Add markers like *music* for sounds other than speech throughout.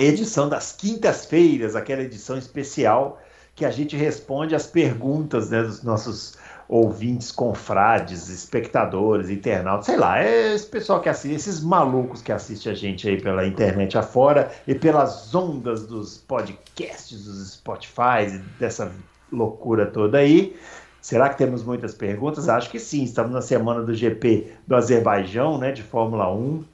edição das quintas-feiras, aquela edição especial que a gente responde as perguntas né, dos nossos ouvintes, confrades, espectadores, internautas, sei lá, é esse pessoal que assiste, esses malucos que assistem a gente aí pela internet afora e pelas ondas dos podcasts, dos Spotify, dessa loucura toda aí. Será que temos muitas perguntas? Acho que sim. Estamos na semana do GP do Azerbaijão, né, de Fórmula 1,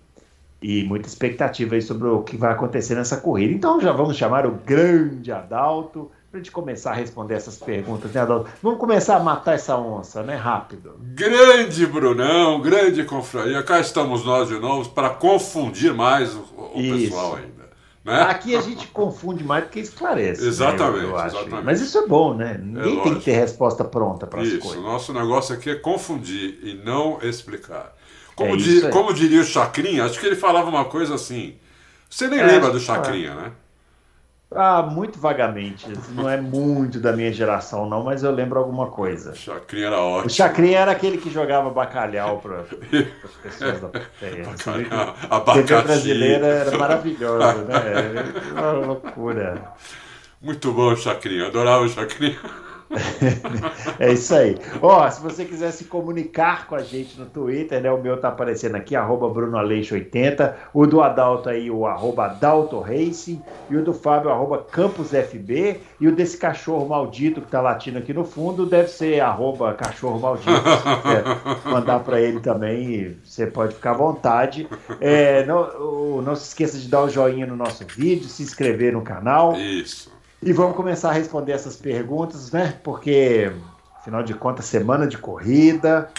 e muita expectativa aí sobre o que vai acontecer nessa corrida. Então já vamos chamar o grande Adalto para a gente começar a responder essas perguntas, né, Adalto? Vamos começar a matar essa onça, né? Rápido. Grande Brunão, grande confraria. Cá estamos nós de novo para confundir mais o, o pessoal ainda. Né? Aqui a gente confunde mais do que esclarece. Exatamente, né, eu acho. exatamente. Mas isso é bom, né? Ninguém É tem que ter resposta pronta para as Isso, coisas. nosso negócio aqui é confundir e não explicar. Como, É di- como diria o Chacrinha, acho que ele falava uma coisa assim. Você nem É, lembra do que Chacrinha, né? Ah, muito vagamente. Não é muito da minha geração, não, mas eu lembro alguma coisa. O Chacrinha era ótimo. O Chacrinha era aquele que jogava bacalhau para as pessoas da *laughs* plateia. Bacalhau, A TV brasileira era maravilhosa, né? Era uma loucura. Muito bom o Chacrinha, adorava o Chacrinha. *laughs* É isso aí. Ó, se você quiser se comunicar com a gente no Twitter, né? O meu tá aparecendo aqui, arroba BrunoAleixo80. O do Adalto aí, o arroba Adalto Racing. E o do Fábio, arroba CampusFB. E o desse cachorro maldito que tá latindo aqui no fundo, deve ser arroba cachorro maldito. Se *laughs* quiser mandar para ele também, você pode ficar à vontade. É, não, não se esqueça de dar o joinha no nosso vídeo, se inscrever no canal. Isso. E vamos começar a responder essas perguntas, né? Porque, afinal de contas, semana de corrida.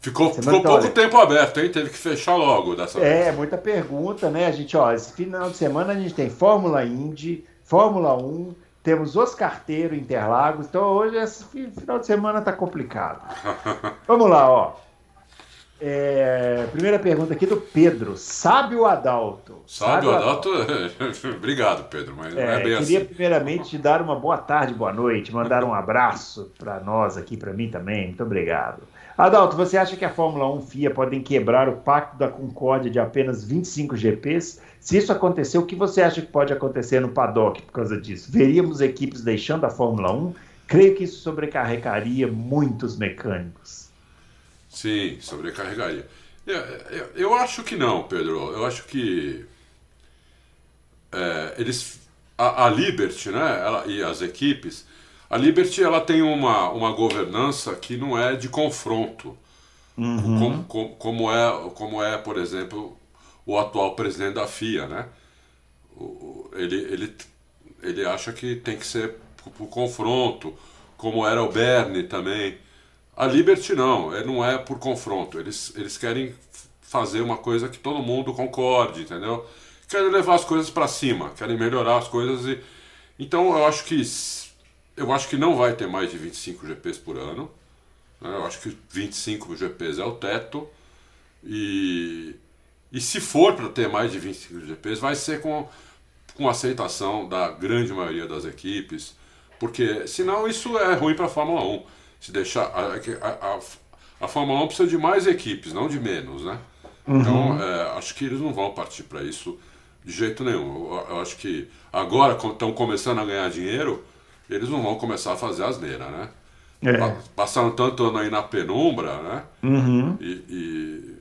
Ficou, ficou pouco olha. tempo aberto, hein? Teve que fechar logo dessa É, vez. muita pergunta, né? A gente, ó, esse final de semana a gente tem Fórmula Indy, Fórmula 1, temos os carteiros Interlagos. Então hoje, esse fi- final de semana tá complicado. *laughs* Vamos lá, ó. É, primeira pergunta aqui do Pedro. Sabe o Adalto? Sabe, o Adalto? Obrigado, Pedro, mas não É, é bem queria assim. primeiramente te dar uma boa tarde, boa noite, mandar um abraço para nós aqui, para mim também. Muito obrigado. Adalto, você acha que a Fórmula 1 FIA podem quebrar o pacto da concórdia de apenas 25 GPs? Se isso acontecer, o que você acha que pode acontecer no paddock por causa disso? Veríamos equipes deixando a Fórmula 1? Creio que isso sobrecarregaria muitos mecânicos. Sim, sobrecarregaria. Eu, eu, eu acho que não, Pedro. Eu acho que é, eles a, a Liberty, né, ela, e as equipes, a Liberty ela tem uma, uma governança que não é de confronto, como, como, como é como é, por exemplo, o atual presidente da FIA, né? O- ele, ele, ele acha que tem que ser por confronto, como era o Bernie também. A Liberty não, é, não é por confronto. Eles, eles querem fazer uma coisa que todo mundo concorde, entendeu? Querem levar as coisas para cima, querem melhorar as coisas e então eu acho que eu acho que não vai ter mais de 25 GPs por ano. né? Eu acho que 25 GPs é o teto e e se for para ter mais de 25 GPs, vai ser com com aceitação da grande maioria das equipes, porque senão isso é ruim para a Fórmula 1. Se deixar a, a, a, a Fórmula 1 precisa de mais equipes, não de menos, né? Então é, acho que eles não vão partir para isso de jeito nenhum. Eu, eu acho que agora quando estão começando a ganhar dinheiro, eles não vão começar a fazer asneira, né? É. Pa- Passaram tanto ano aí na penumbra, né? Uhum. E, e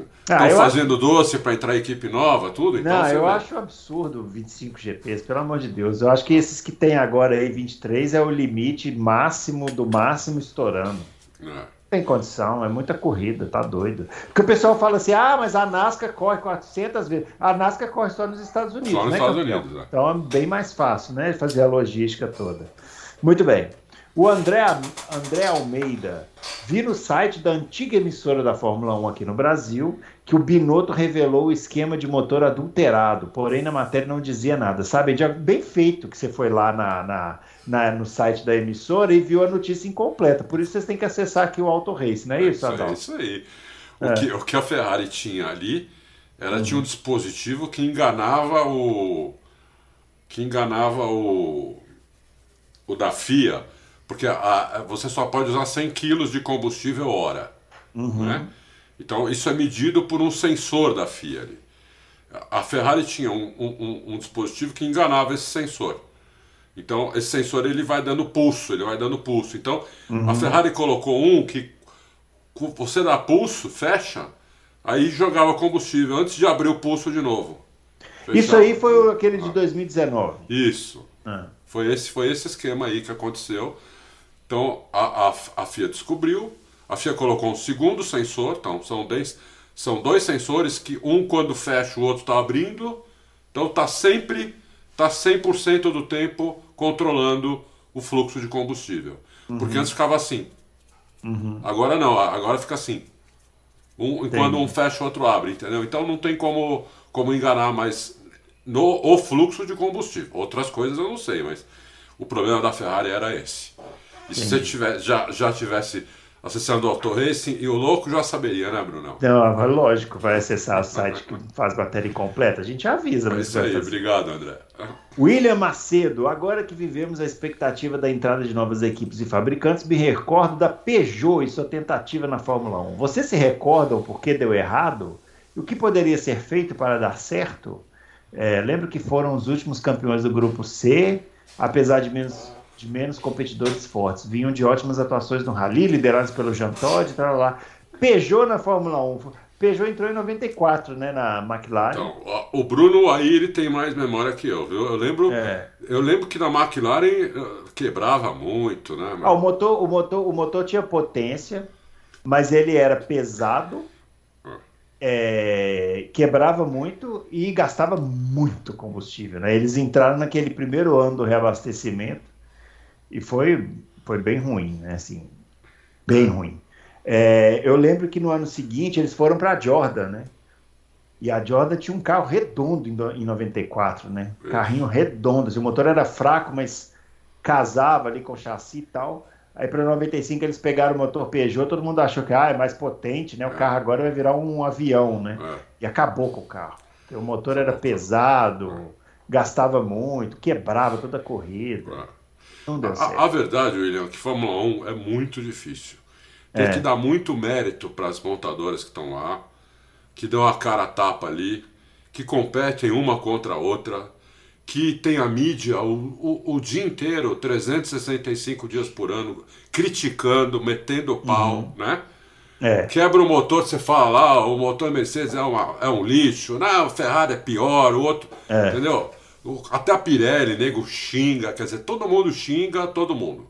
Ah, estão acho- fazendo doce para entrar equipe nova, tudo. Então Não, eu vê. acho absurdo 25 GPs, pelo amor de Deus. Eu acho que esses que tem agora aí, 23, é o limite máximo do máximo estourando. É. Tem condição, é muita corrida, tá doido. Porque o pessoal fala assim: ah, mas a NASCAR corre 400 vezes. A NASCAR corre só nos Estados Unidos, Só nos né, Estados campeão? Unidos, é. Então é bem mais fácil, né? Fazer a logística toda. Muito bem. O André, André Almeida, vi no site da antiga emissora da Fórmula 1 aqui no Brasil que o Binotto revelou o esquema de motor adulterado, porém na matéria não dizia nada. Sabe, é bem feito que você foi lá na, na, na, no site da emissora e viu a notícia incompleta. Por isso vocês têm que acessar aqui o Auto Race, não é, isso, Adalto? É isso aí. O, é. que, o que a Ferrari tinha ali, ela uhum. tinha um dispositivo que enganava o. que enganava o. o da FIA porque a, a, você só pode usar 100 kg de combustível hora. Uhum. Né? Então isso é medido por um sensor da FIA. A Ferrari tinha um, um, um, dispositivo que enganava esse sensor. Então esse sensor ele vai dando pulso, ele vai dando pulso. Então uhum. a Ferrari colocou um que você dá pulso, fecha, aí jogava combustível antes de abrir o pulso de novo. Fechava. Isso aí foi aquele de 2019. Isso. Ah. Foi esse, foi esse esquema aí que aconteceu. Então a, a, a FIA descobriu, a FIA colocou um segundo sensor, então são dois, são dois sensores que um quando fecha o outro está abrindo, então está sempre, está 100% do tempo controlando o fluxo de combustível. Uhum. Porque antes ficava assim. Uhum. Agora não, agora fica assim. Um, quando um fecha, o outro abre, entendeu? Então não tem como, como enganar mais no o fluxo de combustível. Outras coisas eu não sei, mas o problema da Ferrari era esse. E se você tivesse, já, já tivesse acessando o Auto Racing, e o louco já saberia, né, Brunão? Não, lógico, vai acessar o site que faz matéria incompleta. A gente avisa. É isso aí, obrigado, André. William Macedo, agora que vivemos a expectativa da entrada de novas equipes e fabricantes, me recordo da Peugeot e sua tentativa na Fórmula 1. Você se recorda o porquê deu errado? E o que poderia ser feito para dar certo? É, lembro que foram os últimos campeões do grupo C, apesar de menos de menos competidores fortes. Vinham de ótimas atuações no Rally, liderados pelo Jean Todt, tal, lá. Peugeot na Fórmula 1. Peugeot entrou em 94, né, na McLaren. Então, o Bruno aí ele tem mais memória que eu, viu? Eu lembro, é. eu lembro que na McLaren eh, quebrava muito, né? Ah, o motor, o motor, o motor tinha potência, mas ele era pesado, ah. é, quebrava muito e gastava muito combustível. Né? Eles entraram naquele primeiro ano do reabastecimento e foi, foi bem ruim, né? Assim, bem ruim. É, eu lembro que no ano seguinte eles foram para a Jordan, né? E a Jordan tinha um carro redondo em 94, né? Carrinho redondo. Assim, o motor era fraco, mas casava ali com o chassi e tal. Aí para 95 eles pegaram o motor Peugeot, todo mundo achou que ah, é mais potente, né? O é. carro agora vai virar um avião, né? É. E acabou com o carro. O motor era pesado, gastava muito, quebrava toda a corrida. Não deu certo. A, a verdade, William, é que Fórmula 1 é muito difícil. Tem é. que dar muito mérito para as montadoras que estão lá, que dão a cara a tapa ali, que competem uma contra a outra, que tem a mídia o, o, o dia inteiro, 365 dias por ano, criticando, metendo pau, uhum. né? É. Quebra o motor, você fala lá, o motor Mercedes é, uma, é um lixo, não, o Ferrari é pior, o outro, é. entendeu? Até a Pirelli, nego, xinga, quer dizer, todo mundo xinga todo mundo.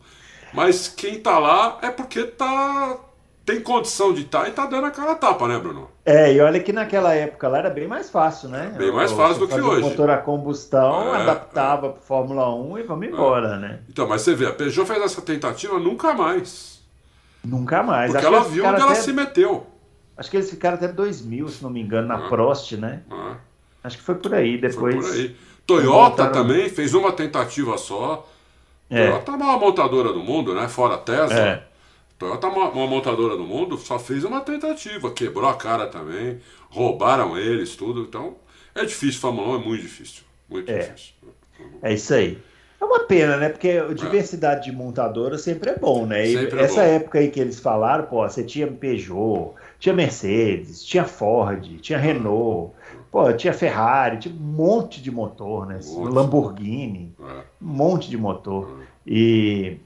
Mas quem tá lá é porque tá tem condição de estar tá e tá dando aquela tapa, né, Bruno? É, e olha que naquela época lá era bem mais fácil, né? Bem mais fácil do que hoje. O motor a combustão, é, adaptava é. para Fórmula 1 e vamos embora, é. né? Então, mas você vê, a Peugeot fez essa tentativa nunca mais. Nunca mais. Porque Acho ela viu onde até... ela se meteu. Acho que eles ficaram até 2000, se não me engano, na ah. Prost, né? Ah. Acho que foi por aí, depois... Foi por aí. Toyota também fez uma tentativa só. É. Toyota é uma montadora do mundo, né? Fora a Tesla. É. Toyota é uma, uma montadora do mundo, só fez uma tentativa, quebrou a cara também, roubaram eles, tudo. Então, é difícil, Fórmula 1 é muito difícil. Muito é. difícil. É isso aí. É uma pena, né? Porque a diversidade é. de montadora sempre é bom, né? E sempre é essa é época aí que eles falaram, pô, você tinha Peugeot, tinha Mercedes, tinha Ford, tinha Renault, Pô, tinha Ferrari, tinha um monte de motor, né? Um Lamborghini, é. um monte de motor. É. E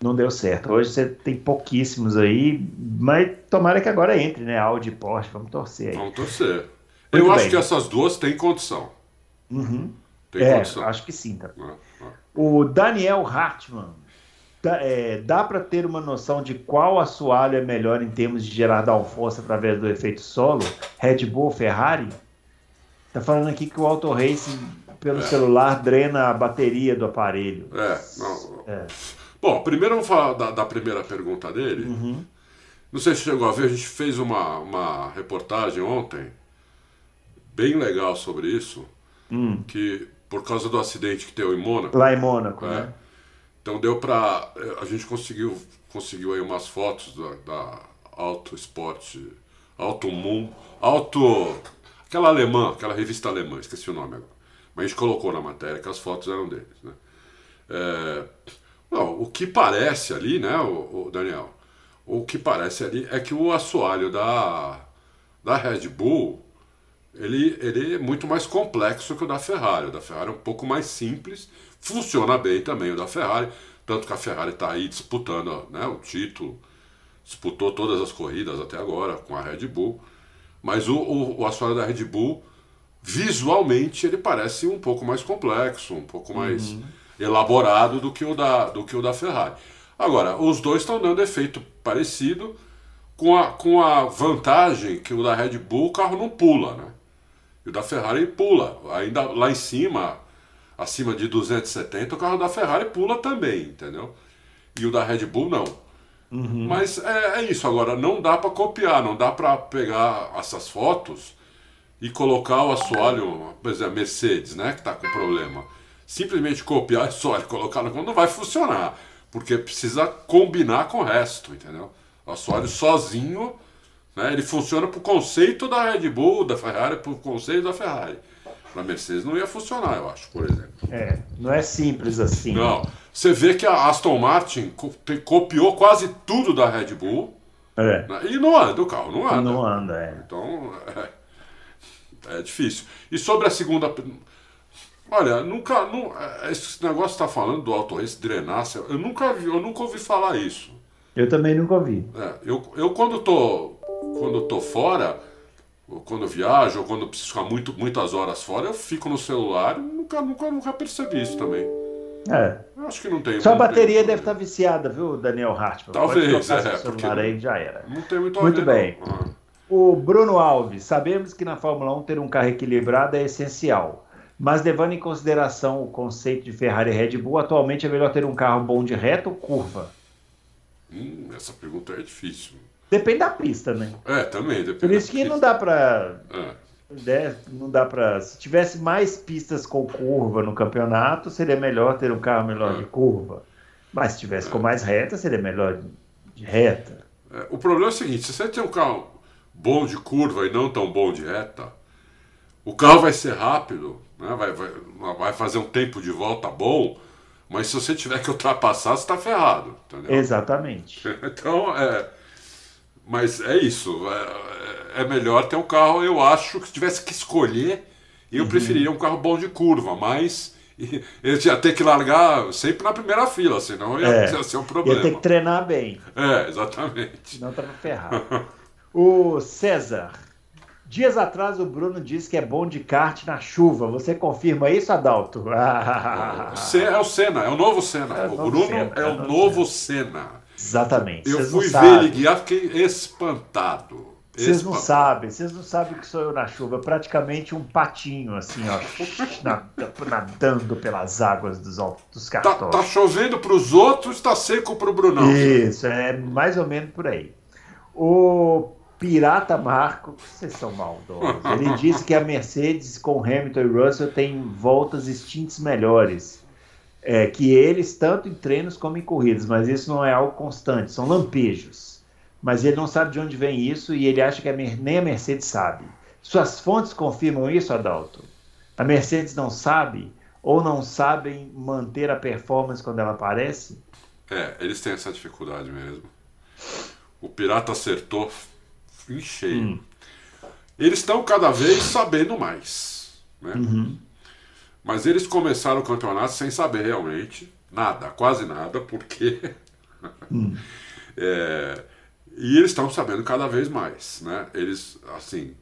não deu certo. Hoje você tem pouquíssimos aí, mas tomara que agora entre, né? Audi e Porsche, vamos torcer aí. Vamos torcer. Muito Eu bem. acho que essas duas têm condição. Uhum. Tem é, condição. acho que sim. Tá? É, é. O Daniel Hartmann. Dá, é, dá para ter uma noção de qual assoalho é melhor em termos de gerar downforce através do efeito solo? Red Bull ou Ferrari? Tá falando aqui que o Auto Racing pelo é. celular drena a bateria do aparelho. É, não. É. Bom, primeiro vamos falar da, da primeira pergunta dele. Uhum. Não sei se chegou a ver, a gente fez uma, uma reportagem ontem, bem legal sobre isso, Hum. que por causa do acidente que teve em Mônaco. Lá em Mônaco, É. né? Então deu pra. A gente conseguiu, conseguiu aí umas fotos da, da Auto Esporte, Auto Moon, Auto. Aquela alemã, aquela revista alemã, esqueci o nome agora. Mas a gente colocou na matéria que as fotos eram deles. Né? É, não, o que parece ali, né, o, o Daniel? O que parece ali é que o assoalho da, da Red Bull ele, ele é muito mais complexo que o da Ferrari. O da Ferrari é um pouco mais simples, funciona bem também o da Ferrari, tanto que a Ferrari está aí disputando né, o título, disputou todas as corridas até agora com a Red Bull, mas o, o, o assoalho da Red Bull, visualmente, ele parece um pouco mais complexo, um pouco mais elaborado do que, o da, do que o da Ferrari. Agora, os dois estão dando efeito parecido, com a, com a vantagem que o da Red Bull o carro não pula, né? E o da Ferrari pula. Ainda lá em cima, acima de 270, o carro da Ferrari pula também, entendeu? E o da Red Bull não. Mas é, é isso, agora não dá para copiar, não dá para pegar essas fotos e colocar o assoalho, por exemplo, a Mercedes, né, que está com problema. Simplesmente copiar o assoalho e colocar no não vai funcionar, porque precisa combinar com o resto, entendeu? O assoalho sozinho, né, ele funciona para o conceito da Red Bull, da Ferrari, para o conceito da Ferrari. Para a Mercedes não ia funcionar, eu acho, por exemplo. É, não é simples assim. Não. Você vê que a Aston Martin copiou quase tudo da Red Bull É, né, e não anda, o carro não anda. não anda, é. Então, é, é difícil. E sobre a segunda. Olha, nunca. Nu, é, esse negócio que está falando do Auto Race drenar, eu nunca, vi, eu nunca ouvi falar isso. Eu também nunca ouvi. É, eu, eu quando tô quando tô fora, ou quando viajo, ou quando preciso ficar muito, muitas horas fora, eu fico no celular e nunca, nunca, nunca percebi isso também. É. Eu acho que não tem. Sua bateria deve estar viciada, viu, Daniel Hartmann? Talvez, é, seu celular aí, já era. Não tem muito Muito bem. Ah. O Bruno Alves, sabemos que na Fórmula 1 ter um carro equilibrado é essencial, mas levando em consideração o conceito de Ferrari e Red Bull, atualmente é melhor ter um carro bom de reta ou curva? Hum, essa pergunta é difícil. Depende da pista, né? É, também, depende. Por isso que não dá pra. É. né, não dá para. Se tivesse mais pistas com curva no campeonato, seria melhor ter um carro melhor É. de curva. Mas se tivesse com mais reta, seria melhor de reta. É, o problema é o seguinte: se você tem um carro bom de curva e não tão bom de reta, o carro vai ser rápido, né? vai, vai, vai fazer um tempo de volta bom, mas se você tiver que ultrapassar, você está ferrado. Entendeu? Exatamente. *laughs* Então, é. Mas é isso. É, é melhor ter um carro, eu acho que se tivesse que escolher, Uhum. eu preferiria um carro bom de curva, mas eu ia ter que largar sempre na primeira fila, senão ia, É. ia ser um Ia problema. ter que treinar bem, É, exatamente. senão tava ferrado. *laughs* O César. Dias atrás o Bruno disse que é bom de kart na chuva. Você confirma isso, Adalto? *laughs* É o Senna, é o novo Senna. É o o Bruno Senna, é é o novo novo Senna. exatamente. Eu Vocês fui ver ele guiar, fiquei espantado. Vocês não Espantado. sabem, vocês não sabem o que sou eu na chuva. Praticamente um patinho, assim, ó, *laughs* nada- nadando pelas águas dos, dos Tá, cartões. tá chovendo pros outros, tá seco pro Brunão. Isso, é mais ou menos por aí. O Pirata Marco, vocês são maldosos. Ele *laughs* disse que a Mercedes com Hamilton e Russell tem voltas instintos melhores. É, que eles, tanto em treinos como em corridas, mas isso não é algo constante, são lampejos. Mas ele não sabe de onde vem isso e ele acha que a nem a Mercedes sabe. Suas fontes confirmam isso, Adalto? A Mercedes não sabe ou não sabem manter a performance quando ela aparece? É, eles têm essa dificuldade mesmo. O Pirata acertou em cheio. Hum. Eles estão cada vez sabendo mais. Né? Uhum. Mas eles começaram o campeonato sem saber realmente nada, quase nada, porque. Hum. *laughs* É, e eles estão sabendo cada vez mais. Né? Eles, assim,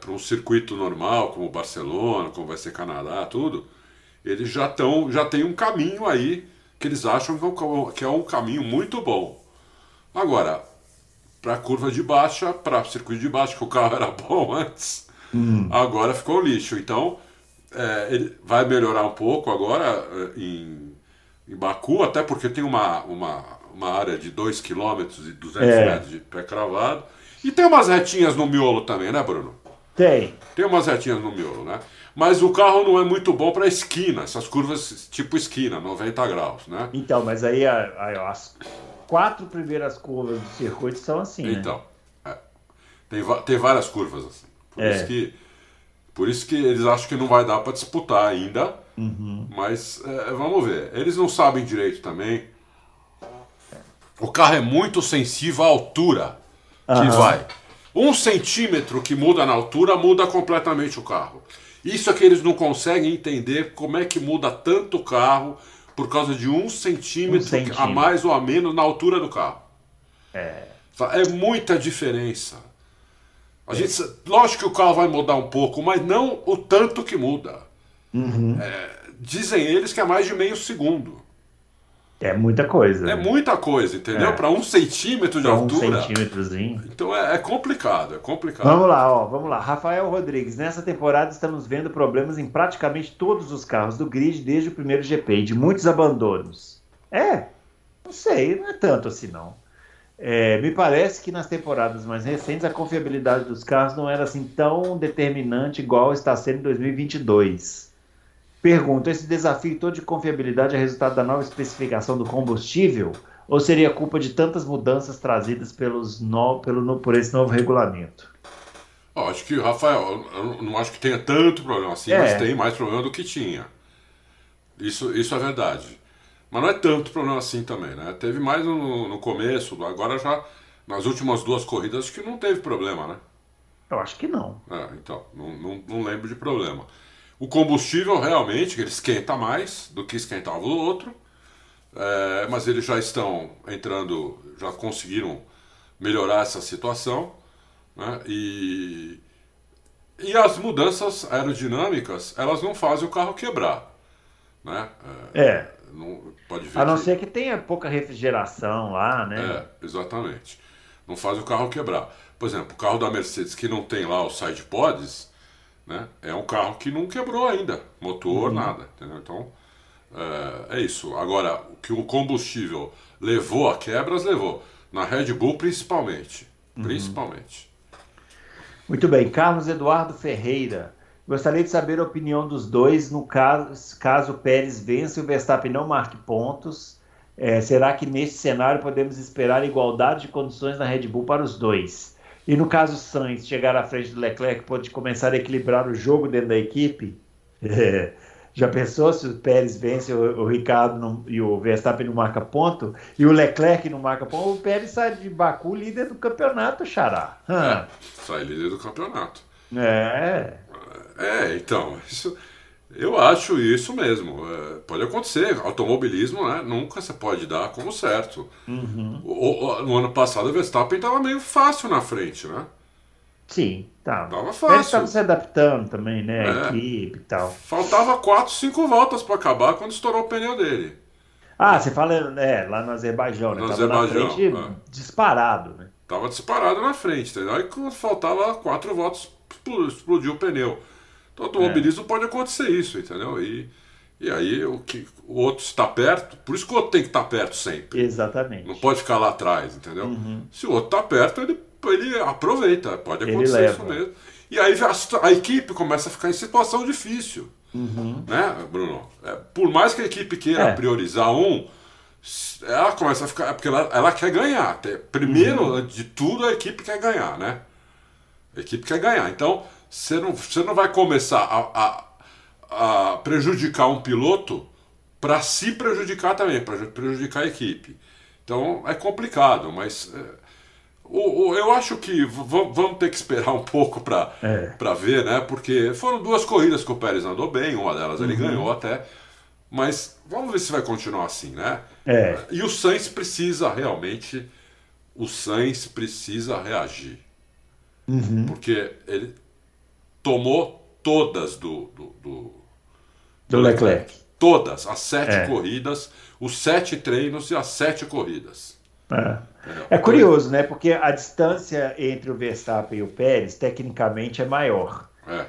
para um circuito normal, como Barcelona, como vai ser Canadá, tudo, eles já estão, já tem um caminho aí que eles acham que é um, é caminho muito bom. Agora, para curva de baixa, para circuito de baixa, que o carro *laughs* era bom antes, agora ficou lixo. Então, é, ele vai melhorar um pouco agora é, em, em Baku, até porque tem uma, uma, uma área de 2 km e 200 É. metros de pé cravado. E tem umas retinhas no miolo também, né, Bruno? Tem. Tem umas retinhas no miolo, né? Mas o carro não é muito bom para esquina, essas curvas tipo esquina, 90 graus, né? Então, mas aí, a- ó, as quatro primeiras curvas do circuito são assim, né? Então, é. tem, tem várias curvas assim. Por, É. isso que, por isso que eles acham que não vai dar para disputar ainda. Uhum. Mas é, vamos ver. Eles não sabem direito também. O carro é muito sensível à altura que Aham. vai. Um centímetro que muda na altura muda completamente o carro. Isso é que eles não conseguem entender como é que muda tanto o carro por causa de um centímetro, Um centímetro. a mais ou a menos na altura do carro. É. É muita diferença. A gente, lógico que o carro vai mudar um pouco, mas não o tanto que muda. Uhum. É, dizem eles que é mais de meio segundo. É muita coisa. É muita coisa, entendeu? É. Para um centímetro de Pra um altura. centímetrozinho. Então é, é complicado, é complicado. Vamos lá, ó, vamos lá. Rafael Rodrigues, nessa temporada estamos vendo problemas em praticamente todos os carros do grid desde o primeiro GP, de muitos abandonos. É, não sei, não é tanto assim não. É, me parece que nas temporadas mais recentes a confiabilidade dos carros não era assim tão determinante igual está sendo em 2022. Pergunto, esse desafio todo de confiabilidade é resultado da nova especificação do combustível ou seria culpa de tantas mudanças trazidas pelos no, pelo, no- por esse novo regulamento? Ó, acho que, Rafael, eu não acho que tenha tanto problema assim, É. mas tem mais problema do que tinha. Isso, isso é verdade. Mas não é tanto problema assim também, né? Teve mais no, no começo, agora já nas últimas duas corridas acho que não teve problema, né? Eu acho que não. É, então, não, não, não lembro de problema. O combustível realmente, ele esquenta mais do que esquentava o outro, é, mas eles já estão entrando, já conseguiram melhorar essa situação, né? E, e as mudanças aerodinâmicas, elas não fazem o carro quebrar, né? É, É. não, pode ver A não que- ser que tenha pouca refrigeração lá, né? é, exatamente. Não faz o carro quebrar. Por exemplo, o carro da Mercedes que não tem lá os side pods, né, é um carro que não quebrou ainda. Motor, nada. Entendeu? Então, é, é isso. Agora, o que o combustível levou a quebras, levou. Na Red Bull, principalmente. Principalmente. Muito bem. Carlos Eduardo Ferreira. Gostaria de saber a opinião dos dois no caso, caso o Pérez vença e o Verstappen não marque pontos. É, será que neste cenário podemos esperar igualdade de condições na Red Bull para os dois? E no caso Sainz chegar à frente do Leclerc, pode começar a equilibrar o jogo dentro da equipe? É, *laughs* Já pensou se o Pérez vence o, o Ricardo não- e o Verstappen não marca ponto e o Leclerc não marca ponto? O Pérez sai de Baku líder do campeonato, Xará. Hã. Sai líder do campeonato. É. É, então, isso, eu acho isso mesmo. É, pode acontecer. Automobilismo, né? Nunca você pode dar como certo. Uhum. O- o- no ano passado o Verstappen estava meio fácil na frente, né? Sim, tá. Tava Eles fácil. estavam se adaptando também, né? A É. equipe e tal. Faltava 4, 5 voltas para acabar quando estourou o pneu dele. Ah, você fala é, lá no Azerbaijão, né? No Tava na Azerbaijão, frente é. disparado, né? Tava disparado na frente, entendeu? Aí quando faltava 4 voltas, explo- explodiu o pneu. Então, automobilismo pode acontecer isso, entendeu? E, e aí o, que, o outro está perto, por isso que o outro tem que estar perto sempre. Exatamente. Não pode ficar lá atrás, entendeu? Uhum. Se o outro tá perto, ele, ele aproveita. Pode acontecer isso mesmo. E aí a, a equipe começa a ficar em situação difícil. Uhum. Né, Bruno? É, por mais que a equipe queira É. priorizar um, ela começa a ficar. é Porque ela, ela quer ganhar. Primeiro, Uhum. de tudo, a equipe quer ganhar, né? A equipe quer ganhar. Então, você não, você não vai começar a, a, a prejudicar um piloto para se prejudicar também, para prejudicar a equipe. Então, é complicado, mas. é, o, o- eu acho que vamos ter que esperar um pouco para É. ver, né? Porque foram duas corridas que o Pérez andou bem, uma delas Uhum. ele ganhou até. Mas vamos ver se vai continuar assim, né? É. E o Sainz precisa realmente. O Sainz precisa reagir. Uhum. Porque ele tomou todas do. do, do- Do Leclerc. Todas, as sete É. corridas, os sete treinos e as sete corridas. É. entendeu? É curioso, né? Porque a distância entre o Verstappen e o Pérez, tecnicamente, é maior. É.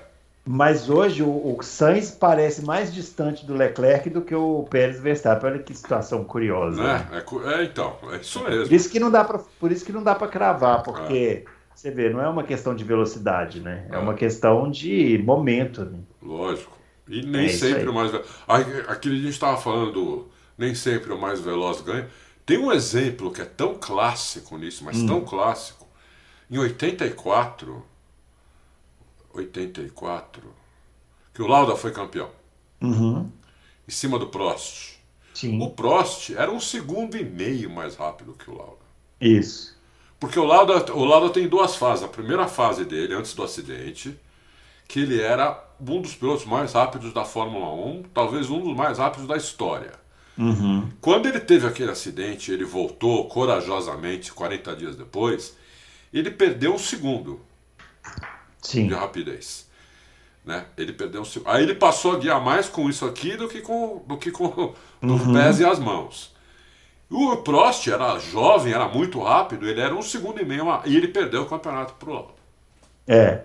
Mas hoje o, o Sainz parece mais distante do Leclerc do que o Pérez Verstappen. Olha que situação curiosa. Né? É, é, então, é isso mesmo. Por isso que não dá pra, por isso que não dá para cravar, porque é. Você vê, não é uma questão de velocidade, né? É, é uma questão de momento. Né? Lógico. E nem é sempre o mais Aquele dia a gente estava falando, nem sempre o mais veloz ganha. Tem um exemplo que é tão clássico nisso, mas hum. tão clássico. Em 84, 84, que o Lauda foi campeão. Uhum. Em cima do Prost. Sim. O Prost era um segundo e meio mais rápido que o Lauda. Isso. Porque o Lauda, o Lauda tem duas fases. A primeira fase dele, antes do acidente, que ele era um dos pilotos mais rápidos da Fórmula 1, talvez um dos mais rápidos da história. Uhum. Quando ele teve aquele acidente, ele voltou corajosamente 40 dias depois, ele perdeu um segundo. Sim. de rapidez. Né? Ele perdeu um Aí ele passou a guiar mais com isso aqui do que com, do que com os uhum. pés e as mãos. O Prost era jovem, era muito rápido, ele era um segundo e meio e ele perdeu o campeonato pro Lauda. É.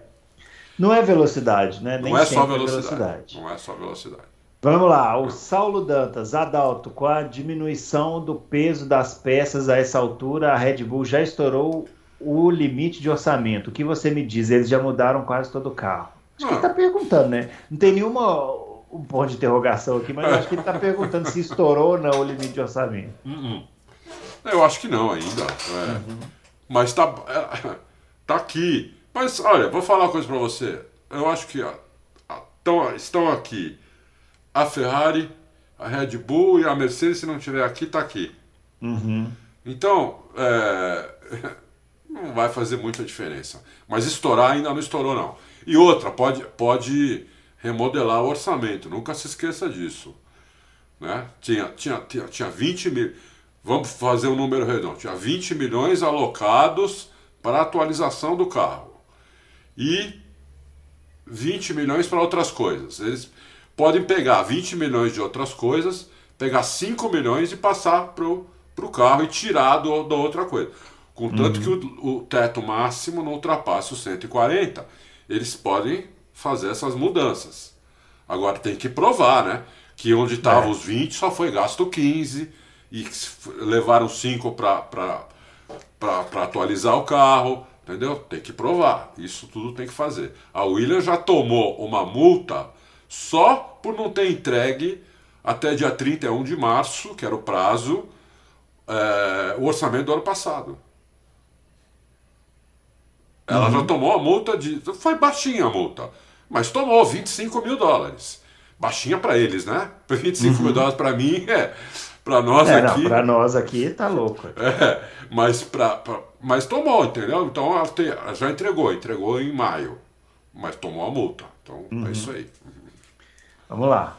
Não é velocidade, né? Não Nem é só velocidade. velocidade. Não é só velocidade. Vamos lá, o Saulo Dantas, Adalto, com a diminuição do peso das peças a essa altura, a Red Bull já estourou o limite de orçamento. O que você me diz? Eles já mudaram quase todo o carro. Acho que ele está perguntando, né? Não tem nenhuma um ponto de interrogação aqui, mas acho que ele está perguntando se estourou ou não o limite de orçamento. Uh Eu acho que não ainda. É. Uhum. Mas está é, tá aqui. Mas olha, vou falar uma coisa para você. Eu acho que ó, estão, estão aqui a Ferrari, a Red Bull e a Mercedes, se não tiver aqui, está aqui. Uhum. Então, é, *laughs* não vai fazer muita diferença. Mas estourar ainda não estourou, não. E outra, pode, pode remodelar o orçamento, nunca se esqueça disso. Né? Tinha, tinha, tinha, tinha 20 mil. Vamos fazer um número redondo. Tinha 20 milhões alocados para atualização do carro. E 20 milhões para outras coisas. Eles podem pegar 20 milhões de outras coisas, pegar 5 milhões e passar para o carro e tirar do, da outra coisa. Contanto uhum. que o, o, teto máximo não ultrapasse os 140, eles podem fazer essas mudanças. Agora tem que provar, né? Que onde estavam é. os 20 só foi gasto 15 e levaram 5 para atualizar o carro, entendeu? Tem que provar. Isso tudo tem que fazer. A Williams já tomou uma multa só por não ter entregue até dia 31 de março, que era o prazo, é, o orçamento do ano passado. Ela uhum. já tomou a multa de. Foi baixinha a multa, mas tomou 25 mil dólares. Baixinha para eles, né? *laughs* 25 uhum. mil dólares para mim é. Para nós é, aqui. Para nós aqui tá louco. *laughs* É, mas, pra, pra, mas tomou, entendeu? Então ela te, já entregou, entregou em maio. Mas tomou a multa. Então é uhum. é isso aí. Vamos lá.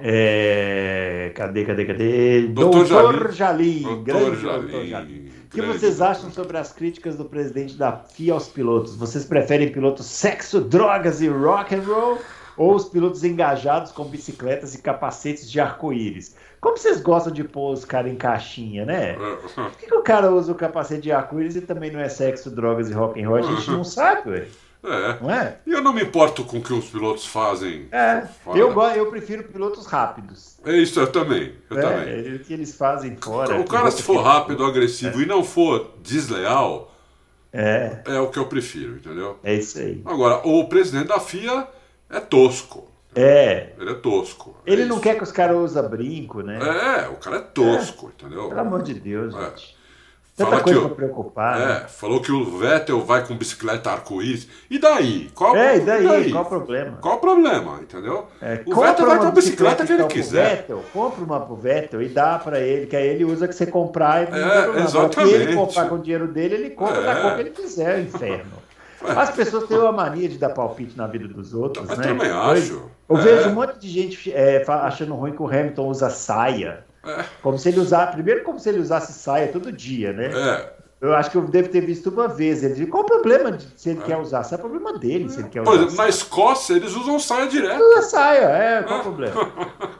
É... Cadê, cadê, cadê? Doutor, doutor Jalim. Jalim. Doutor Jalim. Doutor Jalim. O que vocês acham sobre as críticas do presidente da FIA aos pilotos? Vocês preferem pilotos sexo, drogas e rock and roll ou os pilotos engajados com bicicletas e capacetes de arco-íris? Como vocês gostam de pôr os caras em caixinha, né? *laughs* Por que, que o cara usa o capacete de arco-íris e também não é sexo, drogas e rock and roll? A gente não sabe, ué. É. Não é? E eu não me importo com o que os pilotos fazem. É. Eu, eu prefiro pilotos rápidos. É isso, eu também. Eu é, também. O que eles fazem fora. O cara, se for rápido, agressivo é. e não for desleal, é. é o que eu prefiro, entendeu? É isso aí. Agora, o presidente da FIA é tosco. É. Ele é tosco. Ele é não quer que os caras usem brinco, né? É, o cara é tosco, entendeu? Pelo amor de Deus, é. gente. Tanta Fala coisa que, pra preocupar. É, né? falou que o Vettel vai com bicicleta arco-íris. E daí? Qual, é, e daí? e daí? Qual o problema? Qual o problema, entendeu? É, o Vettel vai com a bicicleta, que ele quiser. Vettel, compra uma pro Vettel e dá pra ele, que aí ele usa que você comprar e é, exatamente. Se ele comprar com o dinheiro dele, ele compra é. da cor que ele quiser, inferno. As pessoas têm uma mania de dar palpite na vida dos outros, Mas né? também acho. Eu, eu é. vejo um monte de gente é, achando ruim que o Hamilton usa saia. É. Como se ele usasse. Primeiro, como se ele usasse saia todo dia, né? É. Eu acho que eu devo ter visto uma vez. Ele disse, qual o problema de, se ele é. quer usar? Isso é problema dele se ele quer usar. Por exemplo, na Escócia eles usam saia direto. Usa saia, é, qual o problema? *laughs*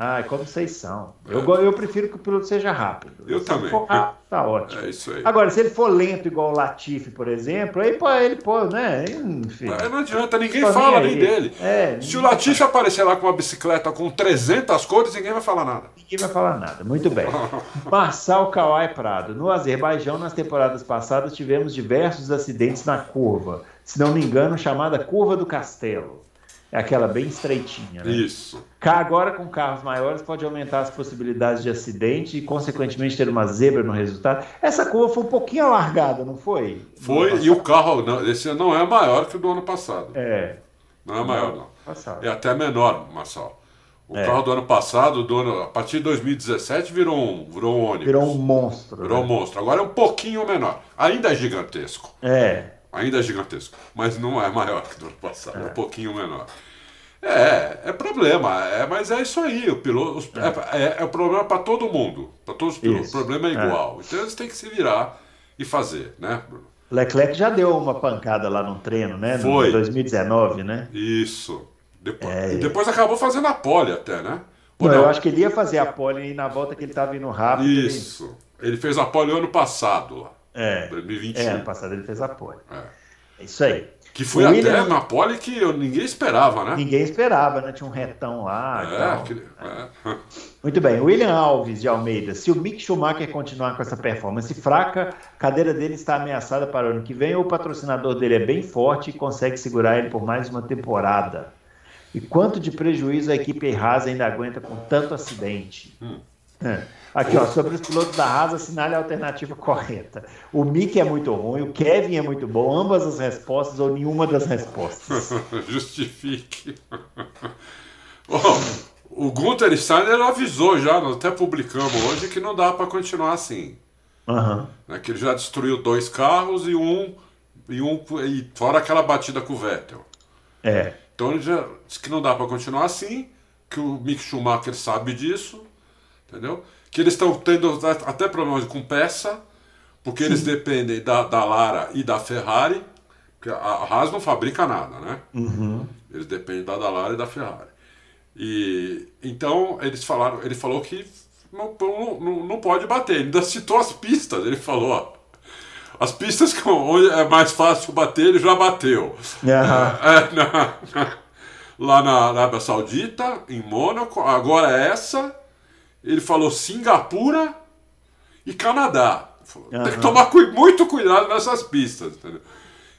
Ah, como vocês são. Eu, eu prefiro que o piloto seja rápido. Eu se também. For rápido, tá ótimo. É isso aí. Agora, se ele for lento igual o Latifi, por exemplo, aí pô, ele pô, né? Enfim. Mas não adianta, ninguém fala nem nem dele. É, Se o Latifi aparecer lá com uma bicicleta com 300 cores, ninguém vai falar nada. Ninguém vai falar nada. Muito bem. *laughs* Marçal Kawai Prado. No Azerbaijão, nas temporadas passadas, tivemos diversos acidentes na curva. Se não me engano, chamada Curva do Castelo. É aquela bem estreitinha, né? Isso. Agora, com carros maiores, pode aumentar as possibilidades de acidente e, consequentemente, ter uma zebra no resultado. Essa curva foi um pouquinho alargada, não foi? Foi, e o carro, não, esse não é maior que o do ano passado. É. Não é maior, não. Passado. É até menor, Marçal. O É. carro do ano passado, do ano, a partir de 2017, virou um, virou um ônibus. Virou um monstro. Virou um né? monstro. Agora é um pouquinho menor. Ainda é gigantesco. É. Ainda é gigantesco. Mas não é maior que do ano passado. É, um pouquinho menor. É, é problema. É, mas é isso aí. O piloto, os- é, é, é o problema para todo mundo. Para todos os pilotos. Isso. O problema é É. igual. Então eles têm que se virar e fazer, né, Bruno? Leclerc já deu uma pancada lá no treino, né? No Foi. 2019, né? Isso. Depois, É. depois acabou fazendo a pole até, né? Não, não? eu acho que ele ia fazer a pole e na volta que ele estava indo rápido. ele- Isso. Ele fez a pole ano passado, lá. É. 2021. É, ano passado ele fez a pole. É. É isso aí. Que foi O até Williams- na pole que ninguém esperava, né? Ninguém esperava, né? Tinha um retão lá. É, é. *laughs* Muito bem. William Alves de Almeida. Se o Mick Schumacher continuar com essa performance fraca, a cadeira dele está ameaçada para o ano que vem ou o patrocinador dele é bem forte e consegue segurar ele por mais uma temporada? E quanto de prejuízo a equipe Haas ainda aguenta com tanto acidente? É. Aqui, ó, sobre os pilotos da Haas, assinale a alternativa correta. O Mick é muito ruim, o Kevin é muito bom, ambas as respostas ou nenhuma das respostas. *laughs* Justifique. Bom, o Gunther Steiner avisou já, nós até publicamos hoje, que não dá para continuar assim. Né? Que ele já destruiu dois carros e um. E um e fora aquela batida com o Vettel. É. Então ele já disse que não dá para continuar assim, que o Mick Schumacher sabe disso, entendeu? Que eles estão tendo até problemas com peça, porque eles dependem da, da Lara e da Ferrari, porque a Haas não fabrica nada, né? Eles dependem da Dallara e da Ferrari. E então eles falaram, ele falou que não, não, não pode bater. Ele ainda citou as pistas. Ele falou, ó, as pistas que onde é mais fácil bater, ele já bateu. Aham. *laughs* É, na- na- lá na Arábia Saudita, em Mônaco, agora é essa. Ele falou Singapura e Canadá. Falou, Tem que tomar cui- muito cuidado nessas pistas, entendeu?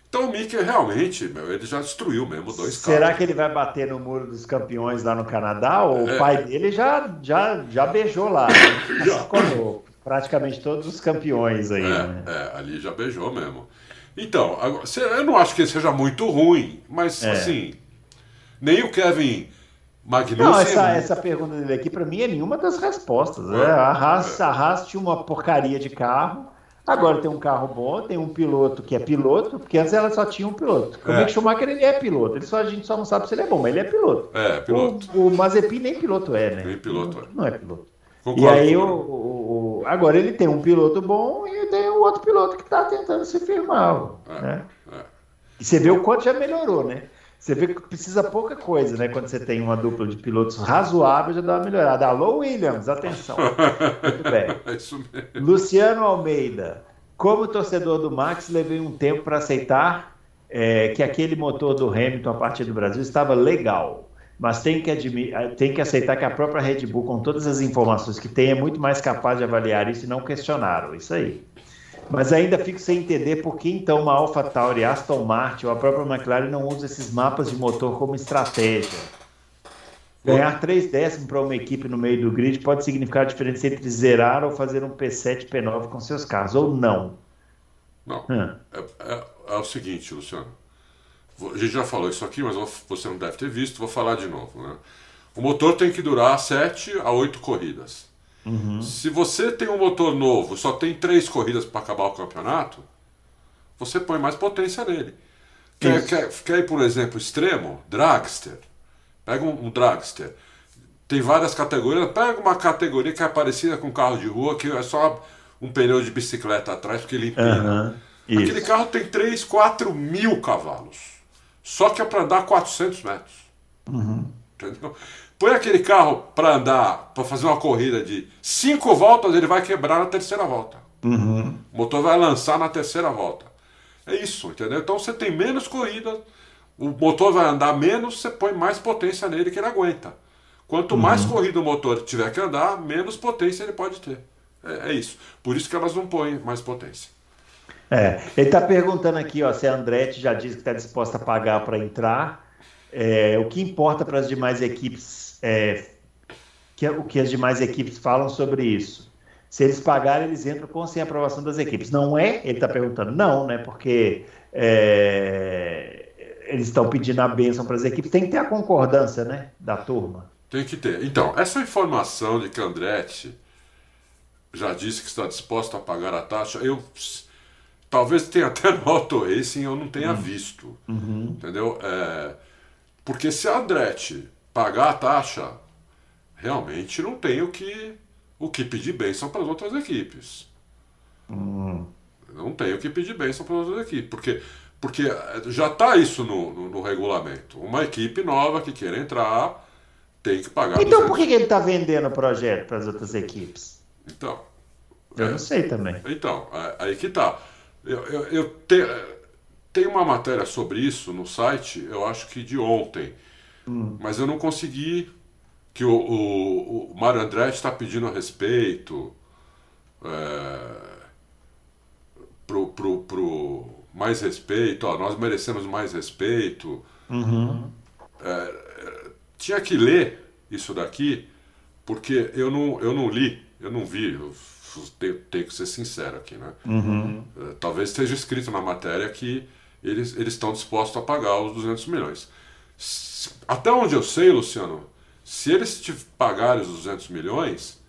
Então o Mickey realmente, meu, ele já destruiu mesmo dois Será carros. que ele vai bater no muro dos campeões lá no Canadá? Ou É. o pai dele já, já, já beijou lá? né? *laughs* Já. Como praticamente todos os campeões aí. né? É, é, ali já beijou mesmo. Então, eu não acho que ele seja muito ruim, mas É. assim, nem o Kevin Magnussen. Não, essa, é- essa pergunta dele aqui, para mim, é nenhuma das respostas. né? A, Haas, a Haas tinha uma porcaria de carro, agora tem um carro bom, tem um piloto que é piloto, porque antes ela só tinha um piloto. O É. Mick Schumacher, ele é piloto, ele só, a gente só não sabe se ele é bom, mas ele é piloto. É, piloto. O, o Mazepin nem piloto é, né? Nem piloto é. Não é piloto. Concordo E aí, o, o- agora ele tem um piloto bom e tem o outro piloto que está tentando se firmar. É, né? é. E você vê o quanto já melhorou, né? Você vê que precisa pouca coisa, né? Quando você tem uma dupla de pilotos razoável, já dá uma melhorada. Alô, Williams, atenção. Muito bem. É *laughs* isso mesmo. Luciano Almeida. Como torcedor do Max, levei um tempo para aceitar é, que aquele motor do Hamilton a partir do Brasil estava legal. Mas tem que, admi- tem que aceitar que a própria Red Bull, com todas as informações que tem, é muito mais capaz de avaliar isso e não questionaram. Isso aí. Mas ainda fico sem entender por que então uma AlphaTauri, Aston Martin ou a própria McLaren não usa esses mapas de motor como estratégia. Ganhar 3 décimos para uma equipe no meio do grid pode significar a diferença entre zerar ou fazer um P7 P9 com seus carros, ou não. Não. Hum. É, é- é o seguinte, Luciano. A gente já falou isso aqui, mas você não deve ter visto, vou falar de novo. Né? O motor tem que durar 7 a 8 corridas. Se você tem um motor novo, só tem 3 corridas para acabar o campeonato, você põe mais potência nele. Quer, quer, quer ir, por exemplo, extremo? Dragster. Pega um, um dragster. Tem várias categorias. Pega uma categoria que é parecida com carro de rua, que é só um pneu de bicicleta atrás, porque ele empina. Aham, Aquele carro tem 3, 4 mil cavalos. Só que é para andar 400 metros. Entendeu? Põe aquele carro para andar, para fazer uma corrida de cinco voltas, ele vai quebrar na terceira volta. Uhum. O motor vai lançar na terceira volta. É isso, entendeu? Então você tem menos corrida, o motor vai andar menos, você põe mais potência nele que ele aguenta. Quanto Uhum. mais corrida o motor tiver que andar, menos potência ele pode ter. É, é isso. Por isso que elas não põem mais potência. É, ele está perguntando aqui, ó, se a Andretti já disse que está disposta a pagar para entrar. É, o que importa para as demais equipes é que, o que as demais equipes falam sobre isso. Se eles pagarem, eles entram com sem aprovação das equipes. Não é? Ele está perguntando. Não, né? Porque é, eles estão pedindo a bênção para as equipes. Tem que ter a concordância, né? Da turma. Tem que ter. Então, essa informação de que Andretti já disse que está disposto a pagar a taxa, eu talvez tenha até no Auto Racing eu não tenha visto. Entendeu? É, porque se a Andretti pagar a taxa, realmente não tem o que, o que pedir bênção para as outras equipes. Não tem o que pedir bênção para as outras equipes. Porque, porque já está isso no, no, no regulamento. Uma equipe nova que queira entrar tem que pagar. Então 200. por que ele está vendendo o projeto para as outras equipes? Então, Eu não sei também. então aí que tá. Eu, eu, eu te, tenho uma matéria sobre isso no site, eu acho que de ontem, mas eu não consegui. Que o, o, o Mário Andretti está pedindo respeito é, pro, pro, pro mais respeito, ó, nós merecemos mais respeito. tinha que ler isso daqui, porque eu não, eu não li, eu não vi, eu tenho, tenho que ser sincero aqui, né? Eh, Talvez esteja escrito na matéria que eles, eles estão dispostos a pagar os 200 milhões. Até onde eu sei, Luciano, se eles te pagarem os 200 milhões,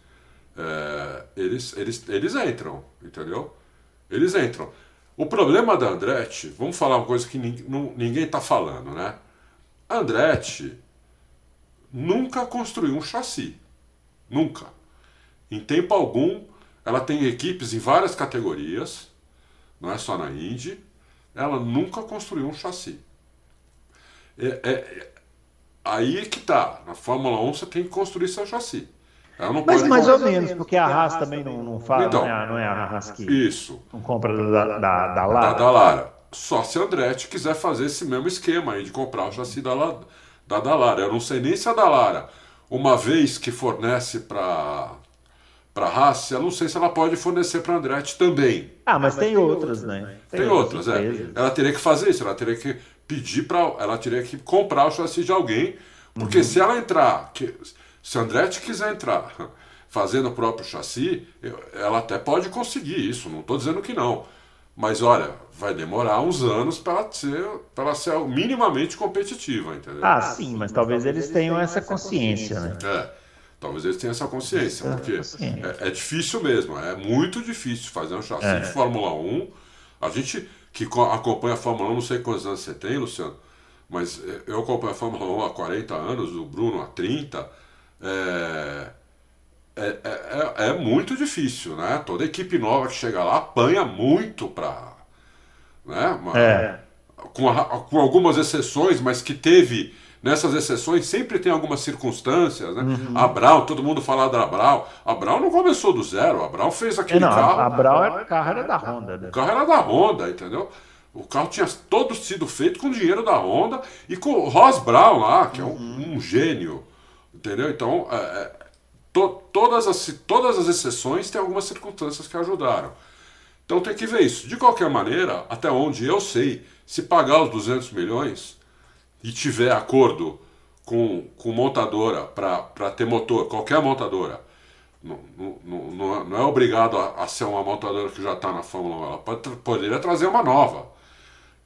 eh, eles, eles, eles entram, entendeu? Eles entram. O problema da Andretti, vamos falar uma coisa que ninguém está falando, né? A Andretti nunca construiu um chassi. Nunca. Em tempo algum, ela tem equipes em várias categorias, não é só na Indy, ela nunca construiu um chassi. É, é- é- aí é que tá. Na Fórmula 1 você tem que construir seu chassi. Ela não Mas pode mais ou menos, porque a Haas também não, não fala, Então. não, é, a- não é a Haas que Isso. não compra da, da, da Da, Lara. da Lara. Só se a Andretti quiser fazer esse mesmo esquema aí de comprar o chassi da, da Dalara. Eu não sei nem se a Dalara, uma vez que fornece para para Haas, eu não sei se ela pode fornecer para a Andretti também. Ah, mas tem outras, né? Tem outras, é. Ela teria que fazer isso, ela teria que pedir para. Ela teria que comprar o chassi de alguém, porque Uhum. se ela entrar, que, se a Andretti quiser entrar *laughs* fazendo o próprio chassi, ela até pode conseguir isso, não estou dizendo que não. Mas olha, vai demorar uns anos para ela, ser, pra ela ser minimamente competitiva, entendeu? Ah, sim, mas talvez eles tenham essa consciência, né? É, talvez eles tenham essa consciência, porque consciência. é, é difícil mesmo, é muito difícil fazer um chassi É. de Fórmula 1. A gente que co- acompanha a Fórmula 1, não sei quantos anos você tem, Luciano, mas é, eu acompanho a Fórmula 1 há 40 anos, o Bruno há 30. É, é, é, é- é muito difícil, né? Toda equipe nova que chega lá apanha muito para. Né? Uma- É. com, a- com algumas exceções, mas que teve nessas exceções sempre tem algumas circunstâncias, né? Uhum. Todo mundo fala da Brown. A Brown não começou do zero, a Brown fez É, aquele não, carro. a, a Brown é carro era da Honda, né? O carro era da Honda, entendeu? O carro tinha todo sido feito com dinheiro da Honda e com o Ross Brown lá, que é um, um gênio, entendeu? Então, é, é, to- todas, as, todas as exceções têm algumas circunstâncias que ajudaram. Então tem que ver isso. De qualquer maneira, até onde eu sei, se pagar os 200 milhões e tiver acordo com, com montadora para ter motor, qualquer montadora, não, não, não- não é- não é obrigado a, a ser uma montadora que já está na Fórmula 1, ela pode, poderia trazer uma nova.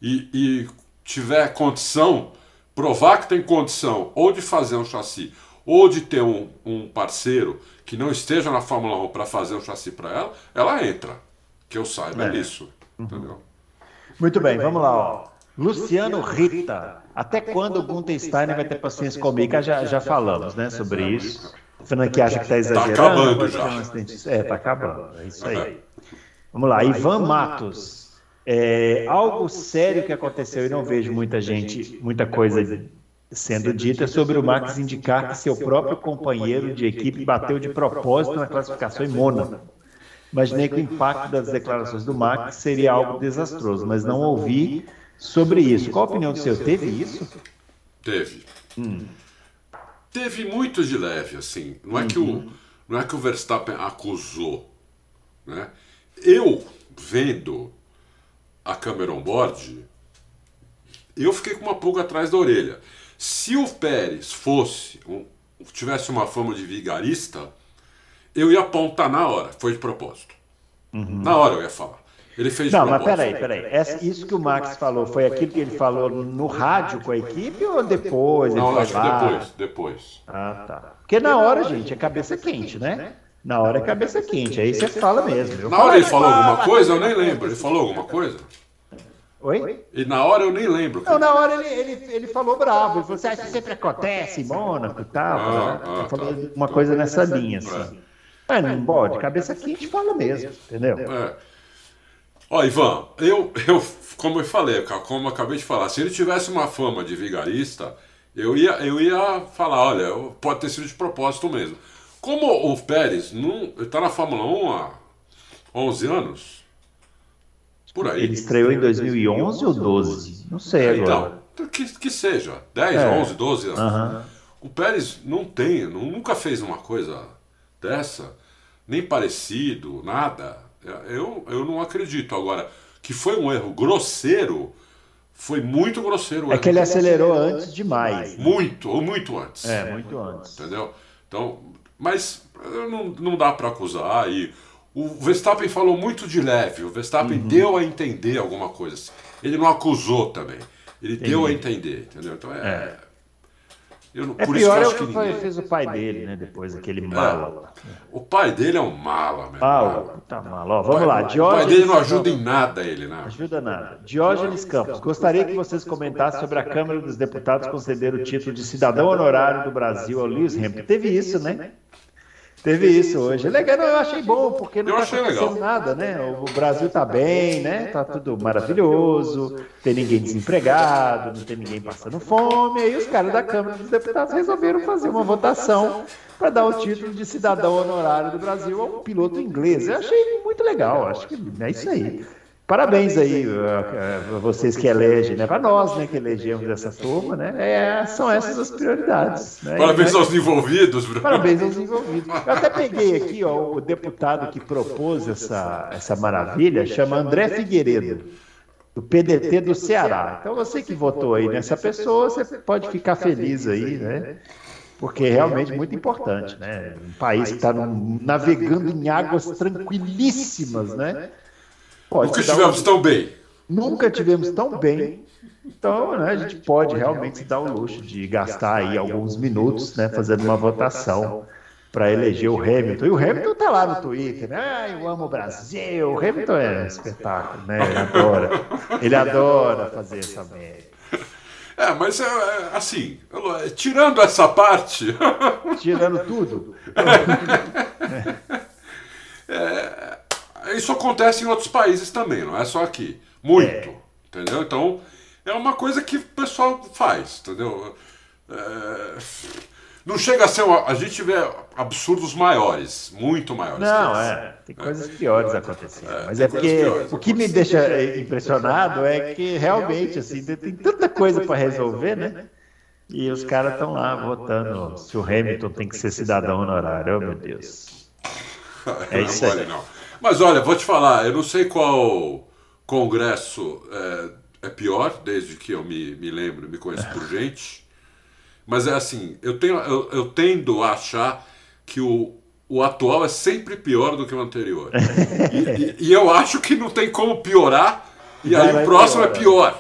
E, e tiver condição, provar que tem condição ou de fazer um chassi, ou de ter um, um parceiro que não esteja na Fórmula 1 para fazer um chassi para ela, ela entra. Que eu saiba é, isso. Entendeu? Muito bem, vamos lá, ó. Luciano Rita. Até quando o Gunther Steiner vai ter paciência comigo? Já, já falamos, né, sobre isso. O Fernando que acha que está exagerando. acabando pode já. É, tá acabando. É isso aí. Vamos lá, Ivan Matos. É, algo sério que aconteceu e não vejo muita gente, muita coisa sendo dita sobre o Max indicar que seu próprio companheiro de equipe bateu de propósito na classificação em Mônaco. Imaginei que o impacto das declarações do Max seria algo desastroso, mas não ouvi sobre isso. Qual a opinião do senhor? Teve isso? Teve. Hum. Teve muito de leve, assim. Não é, uhum. que, o, uhum. não é que o Verstappen acusou. Né? Eu, vendo a câmera on-board, eu fiquei com uma pulga atrás da orelha. Se o Pérez fosse, um, tivesse uma fama de vigarista, eu ia apontar na hora, foi de propósito. Uhum. Na hora eu ia falar. Ele fez Não, mas peraí, peraí. Essa, isso que o Max falou foi aquilo que ele falou no rádio com a equipe ou depois? Não, acho que depois, depois. Ah, tá. Porque na hora, gente, é cabeça quente, né? Na hora é cabeça quente, aí você fala mesmo. Eu na hora ele falou alguma coisa? Eu nem lembro. Ele falou alguma coisa? Oi? E na hora eu nem lembro. Não, na hora ele, ele, ele falou bravo. Ele falou assim, ah, isso sempre acontece em Mônaco e tal. Ah, ah, falou tá. uma coisa nessa linha, assim. É. Mas não pode, cabeça quente fala mesmo, entendeu? É. Ó, Ivan, eu, eu, como eu falei, como eu acabei de falar, se ele tivesse uma fama de vigarista, eu ia, eu ia falar, olha, pode ter sido de propósito mesmo. Como o Pérez está na Fórmula 1 há 11 anos, por aí. Ele estreou em 2011 ou 12? Não sei é, agora. Então, que, que seja, 10, é. 11, 12 anos. Uhum. O Pérez não tem, nunca fez uma coisa dessa, nem parecido, nada. Eu, eu não acredito. Agora, que foi um erro grosseiro, foi muito grosseiro. É que ele acelerou antes demais. Né? Muito, ou muito antes. É, muito antes. Entendeu? Então, mas não, não dá para acusar. E o Verstappen falou muito de leve. O Verstappen uhum. deu a entender alguma coisa. Ele não acusou também. Ele Entendi. deu a entender, entendeu? Então é. É. Eu, é por pior isso que é o que, que fez o pai dele, né? Depois aquele mala. É, o pai dele é um mala, meu. Mala, tá mala. Ó, vamos pai, lá. Diógenes o pai dele não ajuda em nada ele, né? Ajuda nada. Diógenes Campos, gostaria que vocês comentassem sobre a Câmara dos Deputados conceder o título de cidadão honorário do Brasil ao Lewis Hamilton. Teve isso, né? Teve isso hoje. Legal, eu achei bom, porque não está acontecendo legal. nada, né? O Brasil está bem, né? Tá tudo maravilhoso, tem ninguém desempregado, não tem ninguém passando fome. Aí os caras da Câmara dos Deputados resolveram fazer uma votação para dar o título de cidadão honorário do Brasil a um piloto inglês. Eu achei muito legal, acho que é isso aí. Parabéns aí a, vocês que elegem, né? Para nós, né, que elegemos essa turma, né? É, são essas as prioridades. Né? Parabéns aos envolvidos, Bruno. Parabéns aos envolvidos. Eu até peguei aqui, ó, o deputado que propôs essa, essa maravilha, chama André Figueiredo, do PDT do Ceará. Então você que votou aí nessa pessoa, você pode ficar feliz aí, né? Porque é realmente muito importante, né? Um país que está navegando em águas tranquilíssimas, né? Pode Nunca estivemos um... tão bem. Nunca tivemos tão bem. Então, né, a gente pode realmente se dar o luxo de gastar aí alguns minutos, né, fazendo uma votação para eleger o Hamilton. E o Hamilton tá lá no Twitter, né? Ah, eu amo o Brasil. O Hamilton é um espetáculo, né? Ele adora. *laughs* Ele adora fazer essa merda. É, mas é, é assim, tirando essa parte. *laughs* Tirando tudo. *laughs* é, isso acontece em outros países também, não é só aqui. Muito. É. Entendeu? Então, é uma coisa que o pessoal faz, entendeu? É... Não chega a ser. Uma... A gente vê absurdos maiores, muito maiores. Não, é. Tem coisas piores acontecendo. É, mas é porque o que me deixa impressionado é que realmente, assim, tem tanta coisa para resolver, né? E os caras estão lá votando se o Hamilton tem que ser cidadão honorário. Oh, meu Deus. É isso aí. Não. Mas olha, vou te falar, eu não sei qual congresso é, é pior, desde que eu me, me lembro, me conheço por gente. Mas é assim, eu, tenho, eu, eu tendo a achar que o, o atual é sempre pior do que o anterior. *laughs* e, e, e, eu acho que não tem como piorar, e aí o próximo é pior.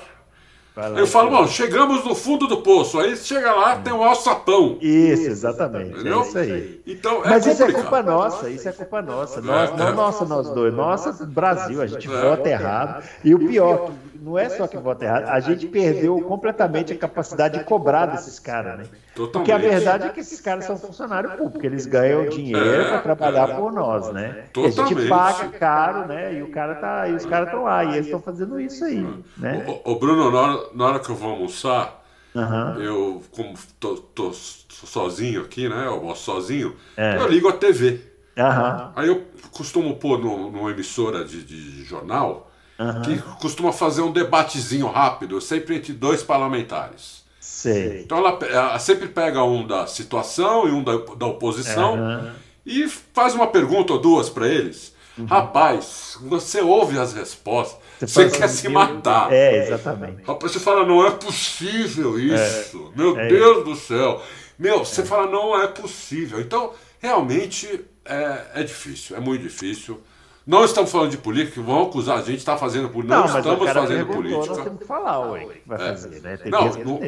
Lá, eu falo, bom, chegamos no fundo do poço, aí chega lá, hum. tem um alçapão. Isso, exatamente. É Entendeu? É isso aí. Então, é Mas complicado. isso é culpa nossa, isso é culpa nossa. Nós, é, não é. nossa, nós dois. Nossa, Brasil, a gente vota errado. E o pior, não é só que vota errado, a gente perdeu completamente a capacidade de cobrar desses caras, né? Totalmente. Porque a verdade é que esses caras são funcionários públicos, eles ganham dinheiro é, para trabalhar é, por nós, né? Totalmente. a gente paga caro, né? E o cara tá, e os caras estão lá, e eles estão fazendo isso aí, né? O, o Bruno, na hora, na hora, que eu vou almoçar, Uhum. Eu, como tô, tô, sozinho aqui, né? Eu almoço sozinho, é. eu ligo a TV. Uhum. Aí eu costumo pôr no, numa emissora de, de jornal uhum. que costuma fazer um debatezinho rápido, sempre entre dois parlamentares. Sei. Então ela, ela, sempre pega um da situação e um da, da oposição uhum. e faz uma pergunta ou duas para eles. Uhum. Rapaz, você ouve as respostas, você, você quer se matar. É, exatamente. Rapaz, você fala, não é possível isso. É. Meu é. Deus do céu. Meu, você é. fala, não é possível. Então, realmente é, é difícil, é muito difícil. Não estamos falando de política, vão acusar a gente está fazendo política. Não, não estamos fazendo política. Nós temos que falar, ué, vai é. fazer, né? Tem não, que não,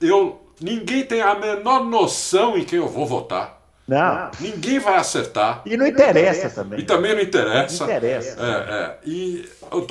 eu, ninguém tem a menor noção em quem eu vou votar. Não. Ninguém vai acertar. E não interessa também. E também não interessa. Não interessa. É, é. E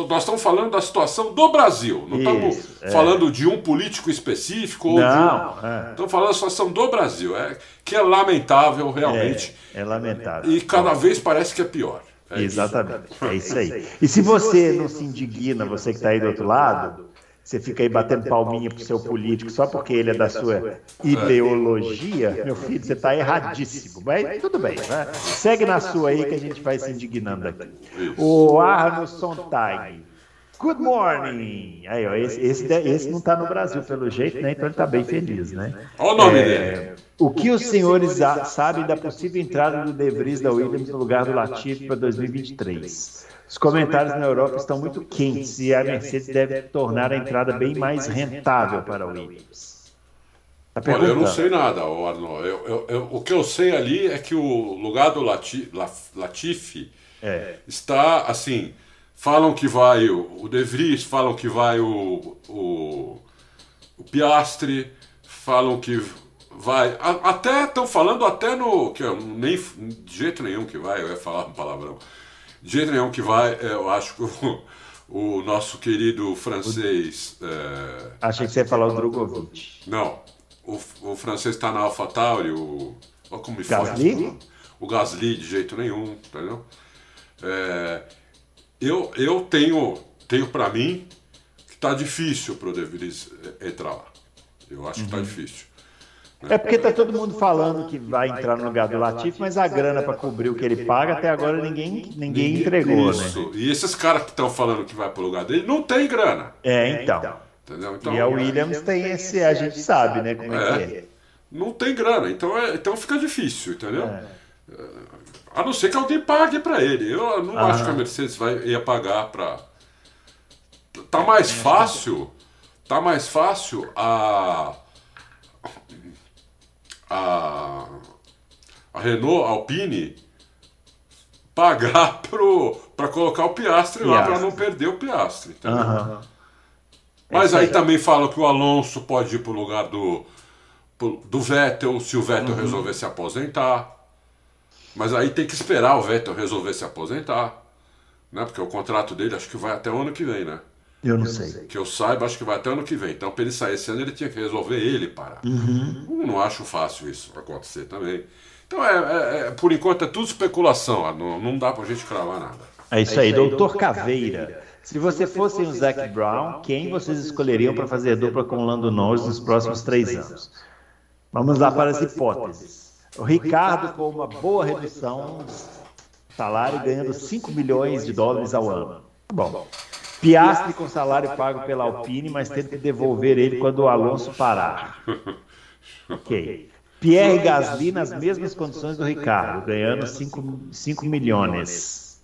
nós estamos falando da situação do Brasil. Não Isso, estamos é. falando de um político específico. Ou não. De um... é. Estamos falando da situação do Brasil. É, que é lamentável, realmente. É, é lamentável. E cada vez parece que é pior. É Exatamente. Isso. É isso aí. E se você não se indigna, você que está aí do outro lado, você fica aí batendo palminha pro seu político só porque ele é da sua ideologia, meu filho, você está erradíssimo. Mas tudo bem, né? segue na sua aí que a gente vai se indignando aqui. O Arno Sontag. Good morning! Aí, ó, esse, esse, esse não está no Brasil, pelo jeito, né? Então ele está bem feliz, né? Olha o nome é, dele. O que os senhores sabem da possível entrada do De Vries da Williams no lugar do Latifi para 2023? Os comentários na Europa estão muito quentes e a Mercedes deve tornar a entrada bem mais rentável para a Williams. Tá Olha, eu não sei nada, Arno. Eu, eu, eu, o que eu sei ali é que o lugar do Latifi, Latifi é. está assim Falam que vai o, o De Vries, falam que vai o, o, o Piastre, falam que vai. A, até estão falando até no. Que nem, de jeito nenhum que vai, eu ia falar um palavrão. De jeito nenhum que vai, é, eu acho que o, o nosso querido francês. É, Achei que você ia falar o Drogovic. Não. O, o francês está na AlphaTauri, o. Olha como me Gasly? O Gasly, de jeito nenhum, entendeu? É, eu, eu tenho, tenho para mim que tá difícil pro De Vries entrar lá. Eu acho que tá uhum. difícil. Né? É porque tá todo mundo falando que vai entrar no lugar do Latif, mas a grana para cobrir o que ele paga até agora ninguém, ninguém entregou, Isso. né? E esses caras que estão falando que vai pro lugar dele não tem grana. É, então. Entendeu? Então, e a Williams tem esse, a gente sabe, né, como é, é que é. Não tem grana, então, é, então fica difícil, entendeu? É. A não ser que alguém pague para ele. Eu não ah. acho que a Mercedes vai, ia pagar para. Tá mais fácil. Tá mais fácil a. A. A Renault Alpine pagar *laughs* para colocar o Piastre, lá para não perder o Piastre. Uhum. Mas aí também falam que o Alonso pode ir para o lugar do, do Vettel se o Vettel uhum. resolver se aposentar. Mas aí tem que esperar o Vettel resolver se aposentar, né? Porque o contrato dele acho que vai até o ano que vem, né? Eu não sei. Que eu saiba, acho que vai até o ano que vem. Então, para ele sair esse ano, ele tinha que resolver ele parar. Uhum. não acho fácil isso acontecer também. Então, é, é, é, por enquanto, é tudo especulação. Não, não dá para a gente cravar nada. É isso aí, doutor Caveira. Se você fosse o Zac Brown, quem vocês escolheriam para fazer dupla com o Lando Norris nos próximos três anos? Vamos lá para as hipóteses. O Ricardo, com uma boa redução salário, ganhando 5 milhões de dólares ao ano. Bom. Piastri com salário pago pela Alpine, mas tendo que devolver ele quando o Alonso parar. *laughs* Ok. *laughs* Pierre Gasly nas mesmas condições do Ricardo, ganhando 5 milhões.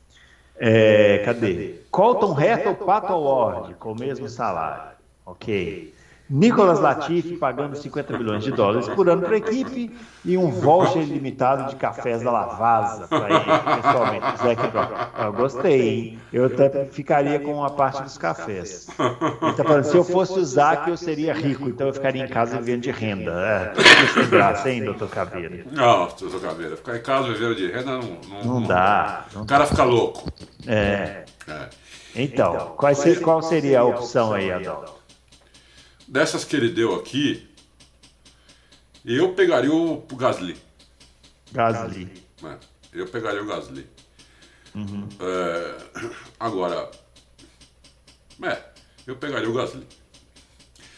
É, cadê? Colton Herta ou Pato Award, com o mesmo salário. Ok. Nicolas Latifi pagando 50 milhões de dólares por ano para a equipe e um voucher ilimitado de cafés da Lavasa para ele, pessoalmente. Brown. Eu gostei, hein? Eu até ficaria com uma parte dos cafés. Ele tá falando, se eu fosse o Zac, eu seria rico, então eu ficaria em casa vivendo de renda. É, sem graça, hein, doutor Caveira? Não, doutor Caveira, ficar em casa vivendo de renda não, não, não dá. Não o cara fica louco. É. é. Então, qual, qual seria a opção aí, Adão? Dessas que ele deu aqui, eu pegaria o, Gasly. Gasly. É, eu pegaria o Gasly. Uhum. É, agora, é, eu pegaria o Gasly.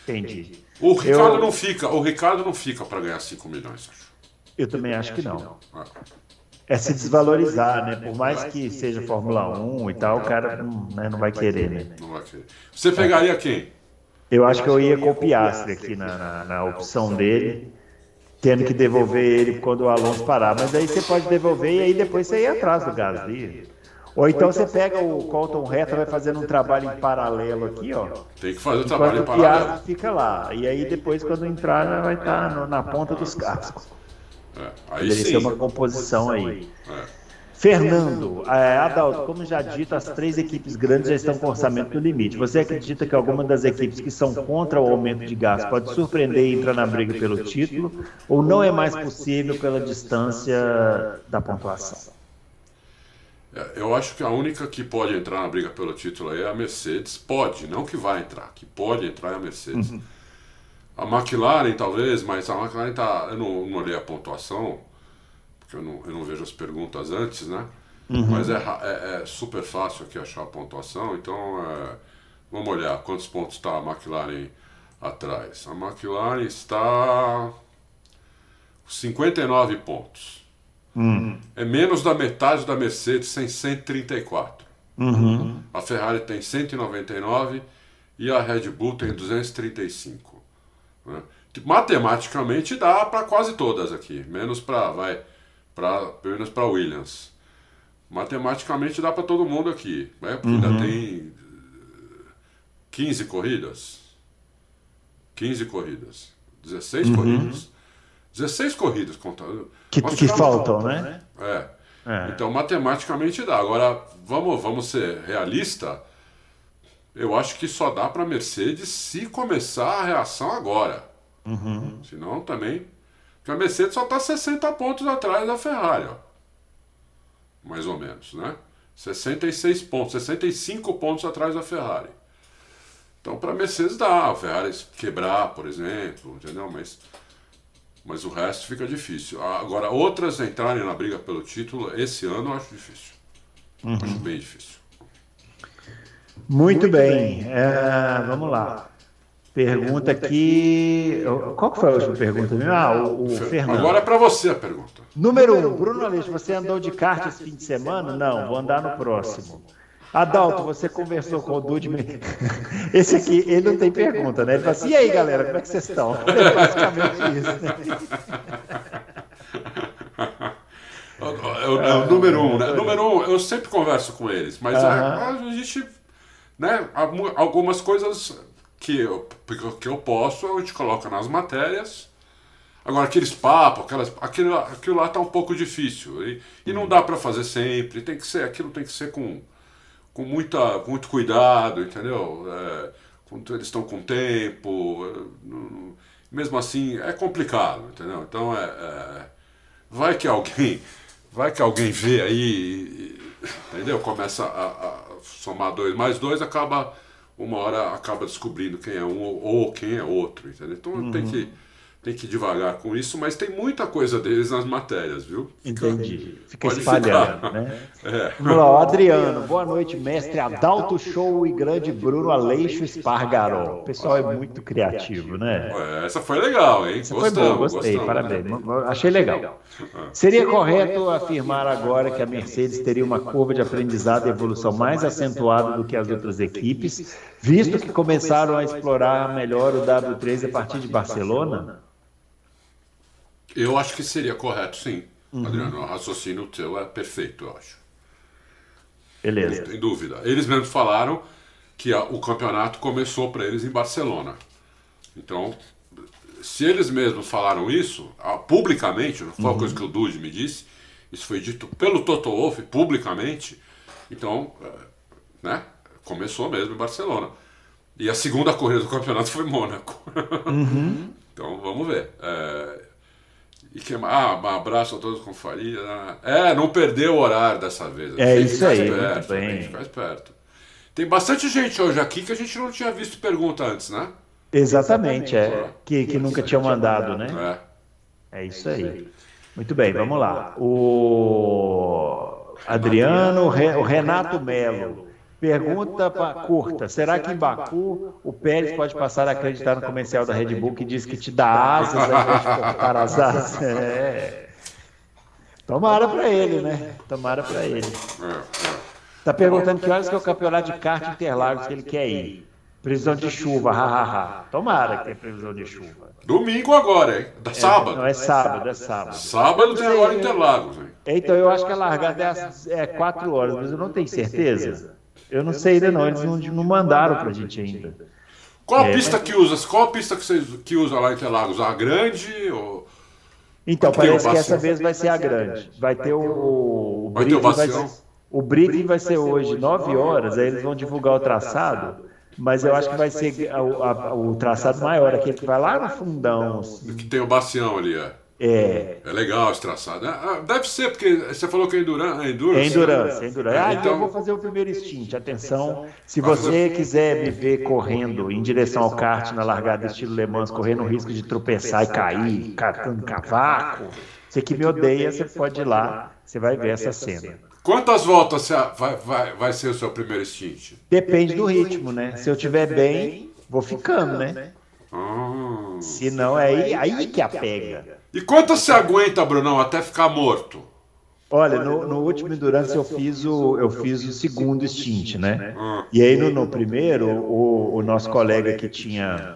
Entendi. O Ricardo eu... não fica, o Ricardo não fica para ganhar 5 milhões, acho. Eu também acho que não. É se desvalorizar, né? Por mais que seja Fórmula 1 e tal, o cara não, né, não vai querer, né? Não vai querer. Você pegaria quem? Eu acho que eu ia com o Piastri aqui na, na, na opção dele, tendo que devolver ele quando o Alonso parar. Mas aí você pode devolver e aí depois você ir atrás do Gasly. Ou então você pega o Colton Reta, vai fazendo um trabalho em paralelo aqui, ó. Tem que fazer o trabalho em paralelo. O fica lá. E aí depois, quando entrar, vai estar na ponta dos cascos. É, aí Poderia sim. ser uma composição aí. É. Fernando, é, Adalto, como já dito, as três equipes grandes já estão com orçamento no limite. Você acredita que alguma das equipes que são contra o aumento de gás pode surpreender e entrar na briga pelo título? Ou não é mais possível pela distância da pontuação? É, eu acho que a única que pode entrar na briga pelo título é a Mercedes. Pode, não que vai entrar, que pode entrar é a Mercedes. Uhum. A McLaren, talvez, mas a McLaren tá. Eu não, não olhei a pontuação, porque eu não, eu não vejo as perguntas antes, né? Uhum. Mas é, é, é, super fácil aqui achar a pontuação, então é, vamos olhar quantos pontos está a McLaren atrás. A McLaren está 59 pontos. Uhum. É menos da metade da Mercedes, tem 134. Uhum. A Ferrari tem 199 e a Red Bull tem 235. Né? Matematicamente dá para quase todas aqui, menos para vai para menos para Williams. Matematicamente dá para todo mundo aqui, né? Porque uhum. ainda tem 15 corridas. 15 corridas. 16 uhum. corridas. 16 corridas contando. Que, que faltam, né? É. é. Então, matematicamente dá. Agora, vamos, vamos ser realista eu acho que só dá para Mercedes se começar a reação agora. Uhum. Senão também. Porque a Mercedes só está 60 pontos atrás da Ferrari, ó. mais ou menos, né? 66 pontos, 65 pontos atrás da Ferrari. Então, para a Mercedes dá, a Ferrari quebrar, por exemplo, entendeu? Mas, mas o resto fica difícil. Agora, outras entrarem na briga pelo título, esse ano eu acho difícil. Uhum. Acho bem difícil. Muito, Muito bem. bem. É, vamos lá. Pergunta aqui. Qual que foi a última pergunta? Ah, o, o Fernando. Agora é para você a pergunta. Número 1. Um, Bruno Aleixo, você andou de kart esse fim de semana? Não, vou andar no próximo. Adalto, você conversou com o Dude. *laughs* Esse aqui, ele não tem pergunta, né? Ele fala assim: e aí, galera, como é que vocês estão? *laughs* É basicamente isso. Né? É o, é o número um, né? Número um, eu sempre converso com eles, mas a, a gente né? Algumas coisas que eu, que eu posso, a gente coloca nas matérias. Agora, aqueles papos, aquelas, aquilo, aquilo lá tá um pouco difícil. E, e não dá para fazer sempre. Tem que ser, aquilo tem que ser com, com, muita, com muito cuidado, entendeu? É, eles estão com tempo. É, mesmo assim, é complicado, entendeu? Então, é, é, vai que alguém vai que alguém vê aí, entendeu? Começa a, a somar dois mais dois, acaba uma hora acaba descobrindo quem é um ou quem é outro, entendeu? Então uhum. tem que tem que ir devagar com isso, mas tem muita coisa deles nas matérias, viu? Fica, Entendi. Fica espalhando, ficar. né? *laughs* É. Vamos lá, Adriano. Boa noite, mestre Adalto Show e grande Bruno Aleixo Espargaró. O pessoal é muito criativo, né? Essa foi legal, hein? Essa gostamos, foi boa, gostei, gostamos, parabéns. Achei legal. *laughs* Seria correto afirmar agora que a Mercedes teria uma curva de aprendizado e evolução mais acentuada do que as outras equipes, visto que começaram a explorar melhor o W3 a partir de Barcelona? Eu acho que seria correto, sim. Uhum. Adriano, o raciocínio teu é perfeito, eu acho. Beleza. Não tem dúvida. Eles mesmos falaram que a, o campeonato começou para eles em Barcelona. Então, se eles mesmos falaram isso, a, publicamente, não foi uma uhum. coisa que o Dude me disse, isso foi dito pelo Toto Wolff publicamente, então, é, né, começou mesmo em Barcelona. E a segunda corrida do campeonato foi Mônaco. Uhum. *laughs* então, vamos ver. É, e que, ah, um abraço a todos com faria. Né? É, não perdeu o horário dessa vez. É isso aí, esperto, bem. Ficar esperto. Tem bastante gente hoje aqui que a gente não tinha visto pergunta antes, né? Exatamente, é. Que, que nunca tinha mandado, né? É. É isso aí. Muito bem, vamos lá. O Adriano, o Renato Melo. Pergunta curta: será que em Baku o Pérez pode passar a acreditar no comercial da Red Bull que diz que te dá asas de cortar as *laughs* asas? É. Tomara para ele, né? Tomara para ele. Tá perguntando que horas que é o campeonato de kart Interlagos que ele quer ir. Previsão de chuva, hahaha. Tomara que tenha previsão de chuva. Domingo agora, hein? Da sábado. Não, é sábado, é sábado. Sábado tem agora Interlagos, hein? Então eu acho que a largada é, às, é 4 horas, mas eu não tenho certeza. Eu não sei ainda não, eles não, não mandaram pra gente ainda. Qual a pista que usa? Qual a pista que vocês que usa lá em Interlagos? A grande ou então, parece que essa vez vai ser a grande. Vai ter o, vai ter o vai ser, o briefing vai ser hoje, 9 horas, aí eles vão divulgar o traçado, mas eu acho que vai ser o, a, o traçado maior, aquele que vai lá no fundão. Assim. Que tem o bacião ali, é. É. É legal esse traçado. É, ah, deve ser, porque você falou que é Endurance. É Endurance, é endurance, é endurance. Ah, então eu vou fazer o primeiro stint. Atenção, se você quiser me ver correndo em direção ao kart na largada estilo Le Mans, correndo o risco de tropeçar e cair, catando cavaco, você que me odeia, você pode ir lá, você vai ver essa cena. Quantas voltas vai, vai, vai ser o seu primeiro stint? Depende do ritmo, né? Se eu estiver bem, vou ficando, né? Ah, Se não, é aí, aí que a pega. E quanto você aguenta, Brunão, até ficar morto? Olha, no, no último Endurance eu fiz o, eu fiz o segundo stint, né? E aí no, no primeiro, o, o nosso colega que tinha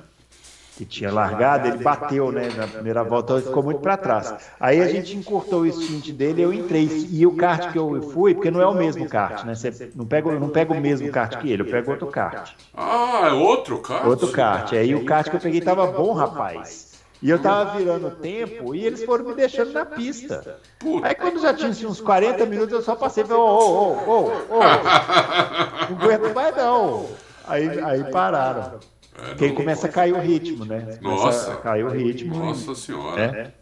que tinha largado, ele bateu, né, na primeira volta, ele ficou muito para trás. Aí a gente encurtou o stint dele, eu entrei e o kart que eu fui, porque não é o mesmo kart, né? Você não pega, não pega o mesmo kart que ele, eu pego outro kart. Ah, é outro kart? Outro kart. Aí o kart que eu peguei tava bom, rapaz. E eu tava virando o tempo e eles foram me deixando na pista. Aí quando já tinha assim, uns 40 minutos, eu só passei e falei, ô, ô, ô, ô, *laughs* não aguento mais não. Aí, aí pararam. É, Porque aí começa a cair o ritmo, né? Nossa. Caiu o ritmo. Nossa senhora.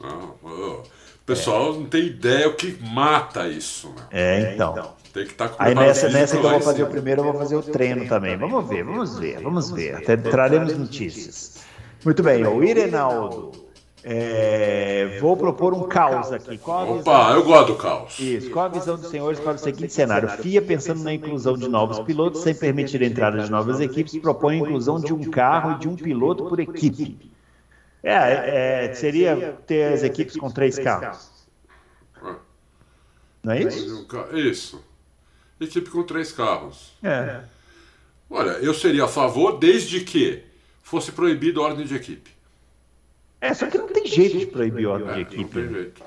É. o pessoal não tem ideia o que mata isso. Né? É, então. Tem que estar tá com Aí nessa, nessa que eu vou fazer o primeiro, eu vou fazer o treino também. Vamos ver, vamos ver, vamos ver. Até traremos notícias. Muito bem, o Irenaldo. É, vou propor um caos aqui. Qual Opa, eu gosto do caos. Isso. Qual a visão dos senhores para o seguinte cenário? FIA, pensando na inclusão de novos pilotos, sem permitir a entrada de novas equipes, propõe a inclusão de um carro e de um piloto por equipe. É, é seria ter as equipes com três carros. Não é isso? Isso. Equipe com três carros. É. Olha, eu seria a favor desde que fosse proibido ordem de equipe. É, só que não tem jeito de proibir ordem é, de equipe. Não tem jeito.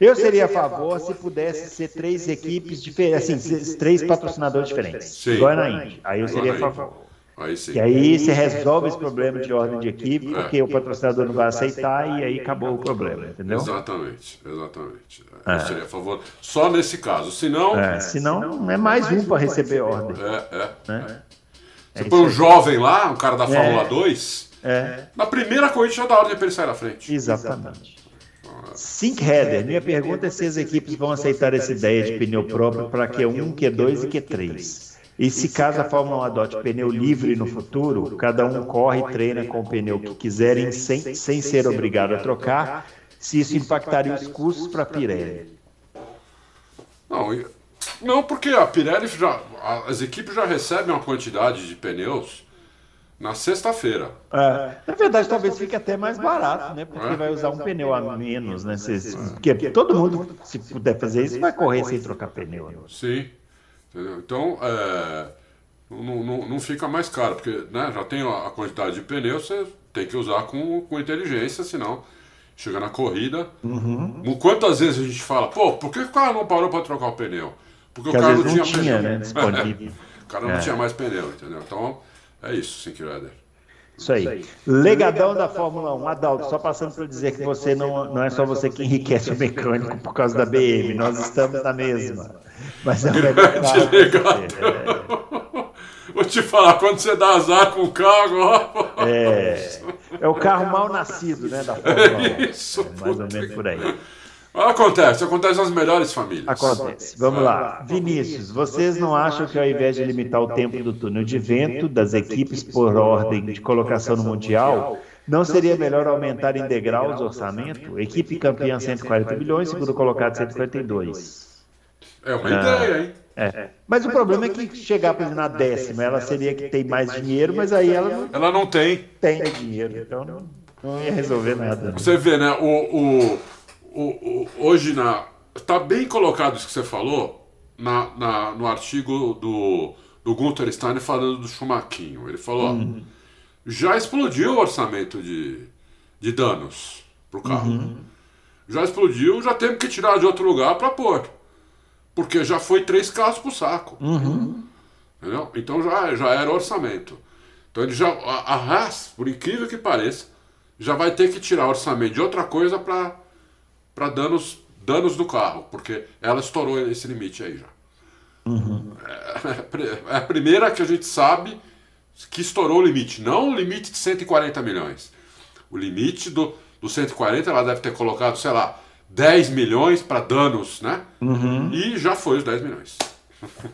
Eu seria a favor se pudesse ser três equipes diferentes, assim, três patrocinadores diferentes. Sim. Igual na Indy. Aí eu seria a favor. Aí sim. E aí você resolve esse problema de ordem de equipe, porque é. o patrocinador não vai aceitar e aí acabou o problema, entendeu? Exatamente, exatamente. É. Eu seria a favor só nesse caso. Senão. É, senão não é mais um para receber ordem. É, é. Né? Você põe um jovem lá, um cara da Fórmula 2, é. na primeira corrida já dá ordem para ele sair da frente. Exatamente. Sink Header, minha pergunta é se as equipes vão aceitar essa ideia de pneu próprio para Q1, Q2 e Q3. E se caso a Fórmula 1 adote pneu livre no futuro, cada um corre e treina com o pneu que quiserem sem, sem ser obrigado a trocar, se isso impactaria os custos para a Pirelli. Não, não, porque a Pirelli já. As equipes já recebem uma quantidade de pneus na sexta-feira. É, na verdade, talvez fique até mais barato, né? Porque é. vai usar um pneu a menos, né? Se, porque todo mundo, se puder fazer isso, vai correr sem trocar pneu. Né? Sim. Entendeu? Então, é, não, não, não, fica mais caro, porque né, já tem a quantidade de pneus, você tem que usar com, com inteligência, senão chega na corrida. Uhum. Quantas vezes a gente fala, pô, por que o cara não parou para trocar o pneu? Porque, o cara não tinha, tinha pneu. Né, disponível. *laughs* o cara não é. tinha mais pneu, entendeu? Então, é isso, Sink Rider. Isso aí. Legadão da Fórmula 1. Adalto, só passando para dizer que você não, não é só você que enriquece o mecânico por causa da BM, nós estamos na mesma. Mas é um legal. Vou te falar, quando você dá azar com o carro, ó. É, é o carro mal nascido, né? Da Fórmula 1. É isso, é mais ou menos por aí. Acontece, acontece nas melhores famílias. Acontece. Vamos lá. Vinícius, vocês não acham que ao invés de limitar o tempo do túnel de vento das equipes por ordem de colocação no Mundial, não seria melhor aumentar em degraus o orçamento? Equipe campeã 140 bilhões, segundo colocado 142. É uma ideia, hein? É. Mas, mas o problema é que chegar por exemplo, na décima, ela seria que tem mais dinheiro, mas aí ela não, ela não tem. tem dinheiro. Então não, não ia resolver nada. Você vê, né? O, o, o, o hoje na. Tá bem colocado isso que você falou na, na, no artigo do, do Gunther Steiner falando do Chumaquinho. Ele falou: uhum. ó, já explodiu o orçamento de, de danos pro carro. Uhum. Já explodiu, já temos que tirar de outro lugar para pôr. Porque já foi três carros pro saco. Uhum. Entendeu? Então já, já era orçamento. Então ele já. A, a Haas, por incrível que pareça, já vai ter que tirar orçamento de outra coisa para danos, danos do carro, porque ela estourou esse limite aí já. Uhum. É, é a primeira que a gente sabe que estourou o limite, não o limite de 140 milhões. O limite do, do 140 ela deve ter colocado, sei lá, 10 milhões para danos, né? Uhum. E já foi os 10 milhões.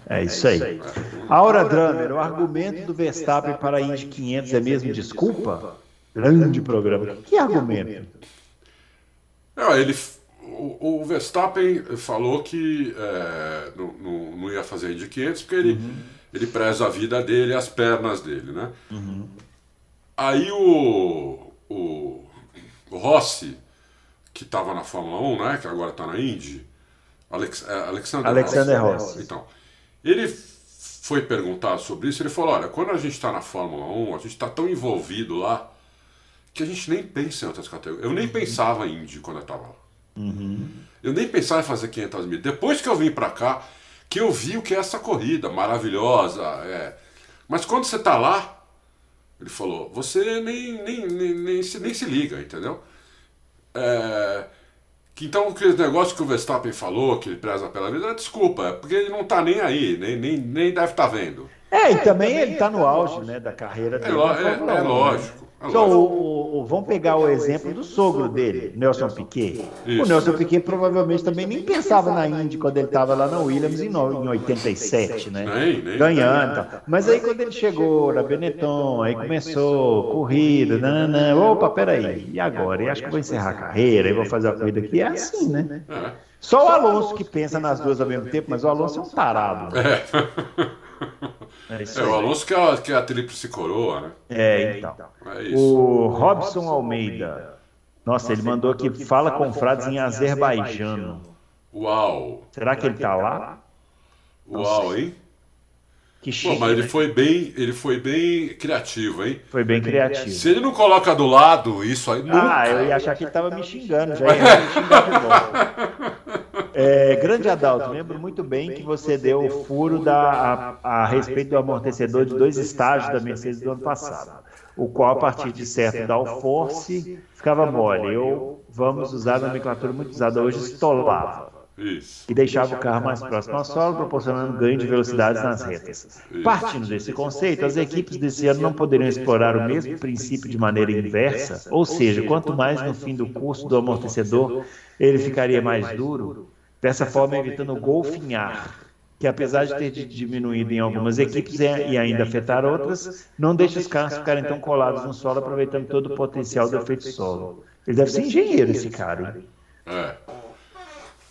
É isso aí. Aura Drummer, o argumento do Verstappen para a Indy 500 é mesmo desculpa? Grande programa. Que argumento? É, ele, o, o, Verstappen falou que é, não, não, não, ia fazer Indy 500 porque ele, uhum. ele preza a vida dele e as pernas dele, né? Uhum. Aí o, o, o Rossi que estava na Fórmula 1, né, que agora está na Indy, Alex, é, Alexander, Alexander Rossi. Então, ele foi perguntado sobre isso, ele falou, olha, quando a gente está na Fórmula 1, a gente está tão envolvido lá que a gente nem pensa em outras categorias. Eu nem uhum. pensava em Indy quando eu estava lá. Uhum. Eu nem pensava em fazer 500 mil. Depois que eu vim para cá, que eu vi o que é essa corrida maravilhosa. É. Mas quando você está lá, ele falou, você nem, nem, nem, nem, se, nem se liga, entendeu? É, que então aquele negócio que o Verstappen falou, que ele preza pela vida, é desculpa, é porque ele não está nem aí, nem, nem, nem deve estar tá vendo. É, e também ele está no auge né, da carreira dele. É, é, é lógico. Então, o, o, vamos pegar o exemplo do sogro dele, Nelson Piquet. Isso. O Nelson Piquet provavelmente também nem pensava na Indy quando ele estava lá na Williams em, em 87, né? Nem, nem, Ganhando. Mas aí quando ele chegou na Benetton, aí começou corrida, nanã, opa, peraí, e agora? E acho que vou encerrar a carreira, e vou fazer a corrida aqui. É assim, né? É. Só o Alonso que pensa nas duas ao mesmo tempo, mas o Alonso é um tarado. Né? É. *laughs* *laughs* É, é o Alonso que é, a, que é a tríplice coroa, né? É, então. É o Robson Almeida. Nossa, ele mandou aqui, fala com frades em azerbaijano. Uau! Será que ele tá lá? Uau, hein? Que chique, Pô, mas ele né? foi bem, ele foi bem criativo, hein? Foi bem criativo. Se ele não coloca do lado isso aí, nunca. Ah, eu ia achar que ele tava me xingando, já ia me xingar de *laughs* volta. É, grande Adalto, lembro muito bem que você deu o furo da, a, a respeito do amortecedor de dois estágios da Mercedes do ano passado, o qual, a partir de certo downforce, ficava mole. Eu, vamos usar a nomenclatura muito usada hoje, estolava. Isso. E deixava o carro mais próximo ao solo, proporcionando ganho de velocidades nas retas. Partindo desse conceito, as equipes desse ano não poderiam explorar o mesmo princípio de maneira inversa, ou seja, quanto mais no fim do curso do amortecedor ele ficaria mais duro, dessa forma evitando o golfinhar, que apesar de ter diminuído em algumas equipes e ainda afetar outras, não deixa os carros ficarem tão colados no solo, aproveitando todo o potencial do efeito solo. Ele deve ser engenheiro, esse cara. É.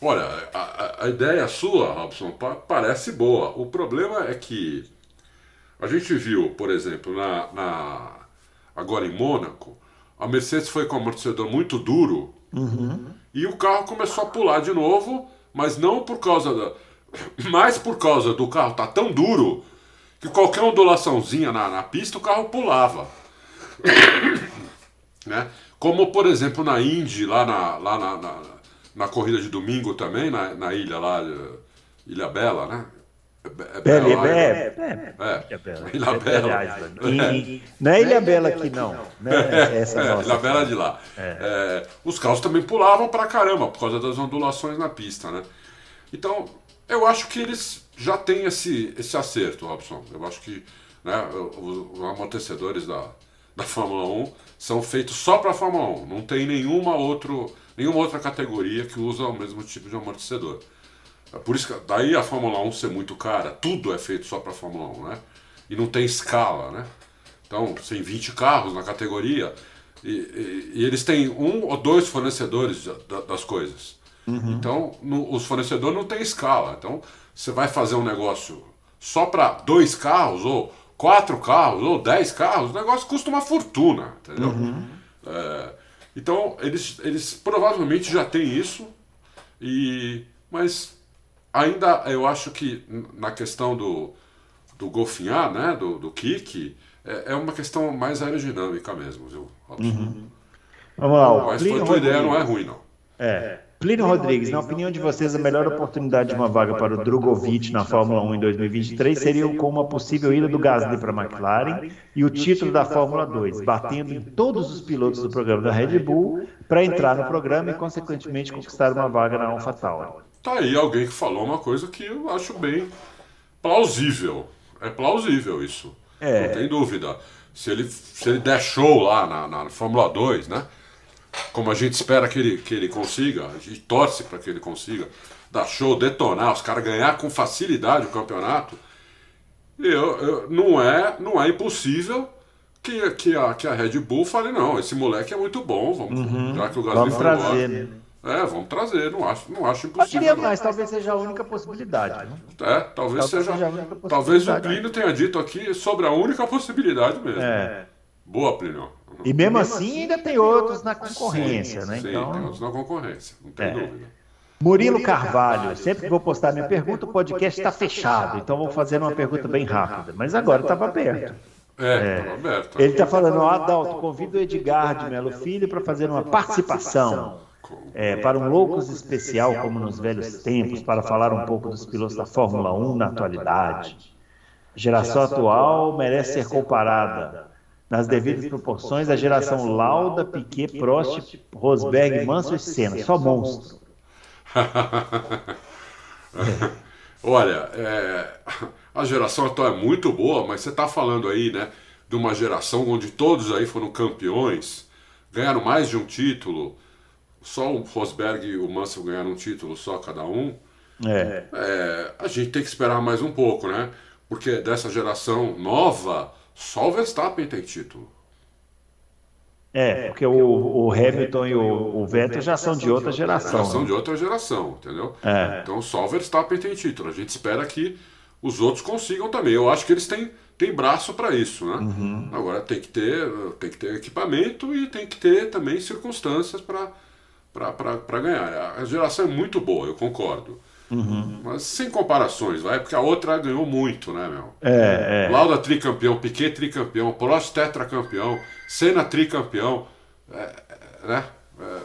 Olha, a, a, ideia sua, Robson, parece boa. O problema é que a gente viu, por exemplo, na, na agora em Mônaco, a Mercedes foi com um amortecedor muito duro uhum. e o carro começou a pular de novo mas não por causa da. *laughs* Mas por causa do carro tá tão duro que qualquer ondulaçãozinha na, na pista o carro pulava. *coughs* né? Como por exemplo na Indy, lá na, lá na, na, na corrida de domingo também, na, na ilha lá, Ilha Bela, né? É Bela, é, é, é, Ilha Bela. Não é Ilha Bela aqui, não. É, é, Ilha Bela de lá. É. os carros também pulavam pra caramba por causa das ondulações na pista, né? Então, eu acho que eles já têm esse, esse acerto, Robson. Eu acho que né, os, os amortecedores da, da Fórmula 1 são feitos só para a Fórmula 1. Não tem nenhuma, outro, nenhuma outra categoria que usa o mesmo tipo de amortecedor. É por isso que daí a Fórmula 1 ser muito cara, tudo é feito só para a Fórmula 1, né? E não tem escala, né? Então, tem 20 carros na categoria e, e, e eles têm um ou dois fornecedores das coisas. Uhum. Então, no, os fornecedores não têm escala. Então, você vai fazer um negócio só para dois carros, ou quatro carros, ou dez carros, o negócio custa uma fortuna, entendeu? Uhum. É, então, eles, eles provavelmente já têm isso, e, mas ainda eu acho que na questão do, do golfinhar, né, do, do kick, é, é uma questão mais aerodinâmica mesmo, viu? Uhum. Vamos lá. Mas a tua ideia não é ruim, não. É. Plínio Rodrigues, na opinião de vocês, a melhor oportunidade de uma vaga para o Drogovic na Fórmula 1 em 2023 seria com uma possível ida do Gasly para a McLaren e o título da Fórmula 2, batendo em todos os pilotos do programa da Red Bull para entrar no programa e, consequentemente, conquistar uma vaga na AlphaTauri. Tá aí alguém que falou uma coisa que eu acho bem plausível. É plausível isso. É. Não tem dúvida. Se ele, se ele der show lá na, na Fórmula 2, né? Como a gente espera que ele, que ele consiga, a gente torce para que ele consiga dar show, detonar, os caras ganhar com facilidade o campeonato. Eu, eu, não, é, não é impossível que, que, a, que a Red Bull fale, não, esse moleque é muito bom, vamos, uhum. já que o Gasly vamos trazer, né? É, vamos trazer, não acho, não acho impossível. Eu queria mais, talvez seja a única possibilidade. Né? É, talvez, talvez seja. seja talvez o Plínio tenha dito aqui sobre a única possibilidade mesmo. É. Boa, Plínio. E mesmo assim ainda tem outros na concorrência, sim, né? Sim, então... tem outros na concorrência, não tem é. dúvida. Murilo Carvalho, sempre que vou postar minha pergunta, o podcast está fechado, então vou fazer uma pergunta bem rápida. Mas agora estava aberto. É, estava é. aberto. Ele está falando, ó, Adalto, convido o Edgar de Melo Filho para fazer uma participação é, para um Loucos especial, como nos velhos tempos, para falar um pouco dos pilotos da Fórmula 1 na atualidade. A geração atual merece ser comparada, nas devidas proporções, à geração Lauda, Piquet, Prost, Rosberg, Manso e Senna. Só monstro. *laughs* Olha, é, a geração atual é muito boa, mas você está falando aí, né, de uma geração onde todos aí foram campeões, ganharam mais de um título, só o Rosberg e o Mansell ganharam um título só cada um. É. é. A gente tem que esperar mais um pouco, né? Porque dessa geração nova, só o Verstappen tem título. É, porque o, o Hamilton e o, o, Vettel já são de outra geração. Já são né? de outra geração, entendeu? É. Então só o Verstappen tem título. A gente espera que os outros consigam também. Eu acho que eles têm, têm braço para isso, né? Uhum. Agora tem que, ter, tem que ter equipamento e tem que ter também circunstâncias para para ganhar. A geração é muito boa, eu concordo. Uhum. Mas sem comparações, vai, porque a outra ganhou muito, né, meu? É, é. Lauda tricampeão, Piquet tricampeão, Prost tetracampeão, Senna tricampeão, é, é né?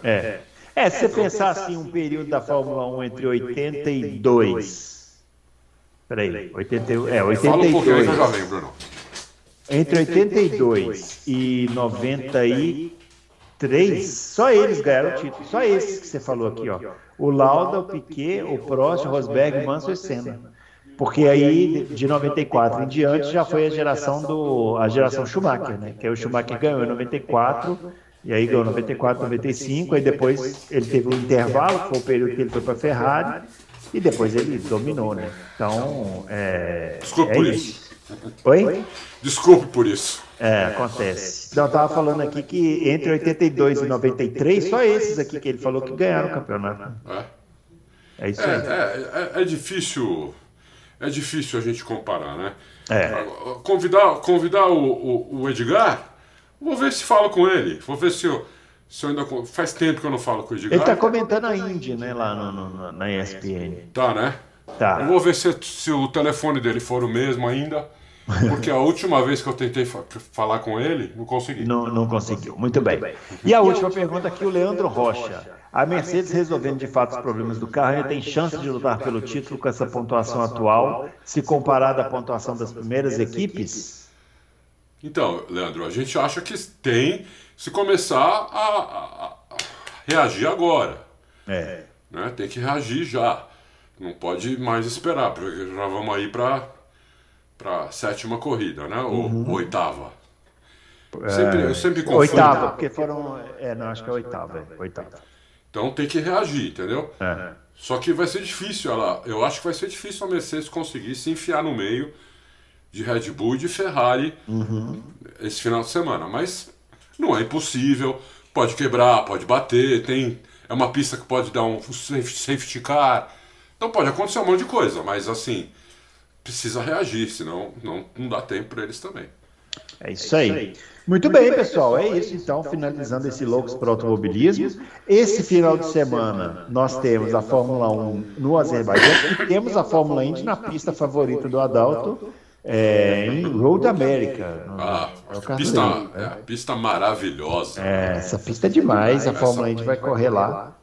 É. é. é. se você pensar assim, um período da Fórmula 1 entre 82. Peraí, 81, é, 82. Fala um pouquinho, eu já lembro, não. Entre 82 e 90 e Três, só eles ganharam o título. Só esses que você falou aqui, ó. O Lauda, o Piquet, o Prost, o Rosberg, Mansell e Senna. Porque aí, de 94 em diante, já foi a geração do a geração Schumacher, né? Que aí o Schumacher ganhou em 94, e aí ganhou 94, 95, aí depois ele teve um intervalo, que foi o período que ele foi para a Ferrari, e depois ele dominou, né? Então, é. Desculpa é por isso. isso. Oi? Desculpe por isso. É, acontece. Então, eu estava falando aqui que entre 82 e 93, só esses aqui que ele falou que ganharam o campeonato. É, é isso aí. É, é, é, difícil. É difícil a gente comparar, né? É. Convidar, convidar o, o, o Edgar, vou ver se falo com ele. Vou ver se eu, se eu ainda. Faz tempo que eu não falo com o Edgar. Ele está comentando a Indy, né, lá no, no, na ESPN. Tá, né? Tá. Eu vou ver se, se o telefone dele for o mesmo ainda. Porque a última vez que eu tentei fa falar com ele, não consegui. Não, não conseguiu. Muito bem. E a última pergunta aqui, o Leandro Rocha. A Mercedes resolvendo de fato os problemas do carro ainda tem chance de lutar pelo título com essa pontuação atual, se comparada à pontuação das primeiras equipes? Então, Leandro, a gente acha que tem se começar a, a, a reagir agora. É. Né? Tem que reagir já. Não pode mais esperar, porque já vamos aí para para sétima corrida, né? Ou uhum. oitava. Sempre, eu sempre confundo. Oitava, porque foram. É, não, acho que é oitava. É, oitava. Então tem que reagir, entendeu? É. Só que vai ser difícil, ela, eu acho que vai ser difícil a Mercedes conseguir se enfiar no meio de Red Bull e de Ferrari uhum. esse final de semana. Mas não é impossível, pode quebrar, pode bater, tem é uma pista que pode dar um safety car. Então pode acontecer um monte de coisa, mas assim, precisa reagir, senão não, não dá tempo para eles também. É isso aí. Muito bem, pessoal. É isso. Então, finalizando esse Loucos para o Automobilismo. Esse final de semana, nós temos a Fórmula 1 no Azerbaijão e temos a Fórmula Indy na pista favorita do Adalto, é, em Road America. Ah, é pista, é, pista maravilhosa. É, essa pista é demais. A Fórmula Indy vai correr lá.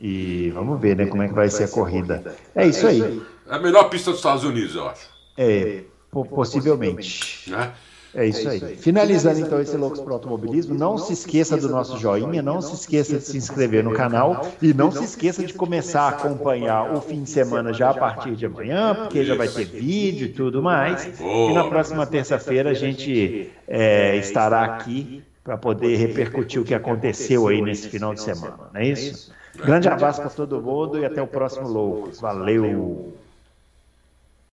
E vamos ver né, como é que vai ser a corrida. É isso aí. É a melhor pista dos Estados Unidos, eu acho. É, possivelmente. Né? É isso aí. Finalizando então esse Loucos para o Automobilismo, não se esqueça do nosso joinha, não se esqueça de se inscrever no canal e não se esqueça de começar a acompanhar o fim de semana já a partir de amanhã, porque já vai ter vídeo e tudo mais. E na próxima terça-feira a gente é, estará aqui para poder repercutir o que aconteceu aí nesse final de semana, não é isso? Grande abraço para todo mundo e até o próximo Loucos. Valeu!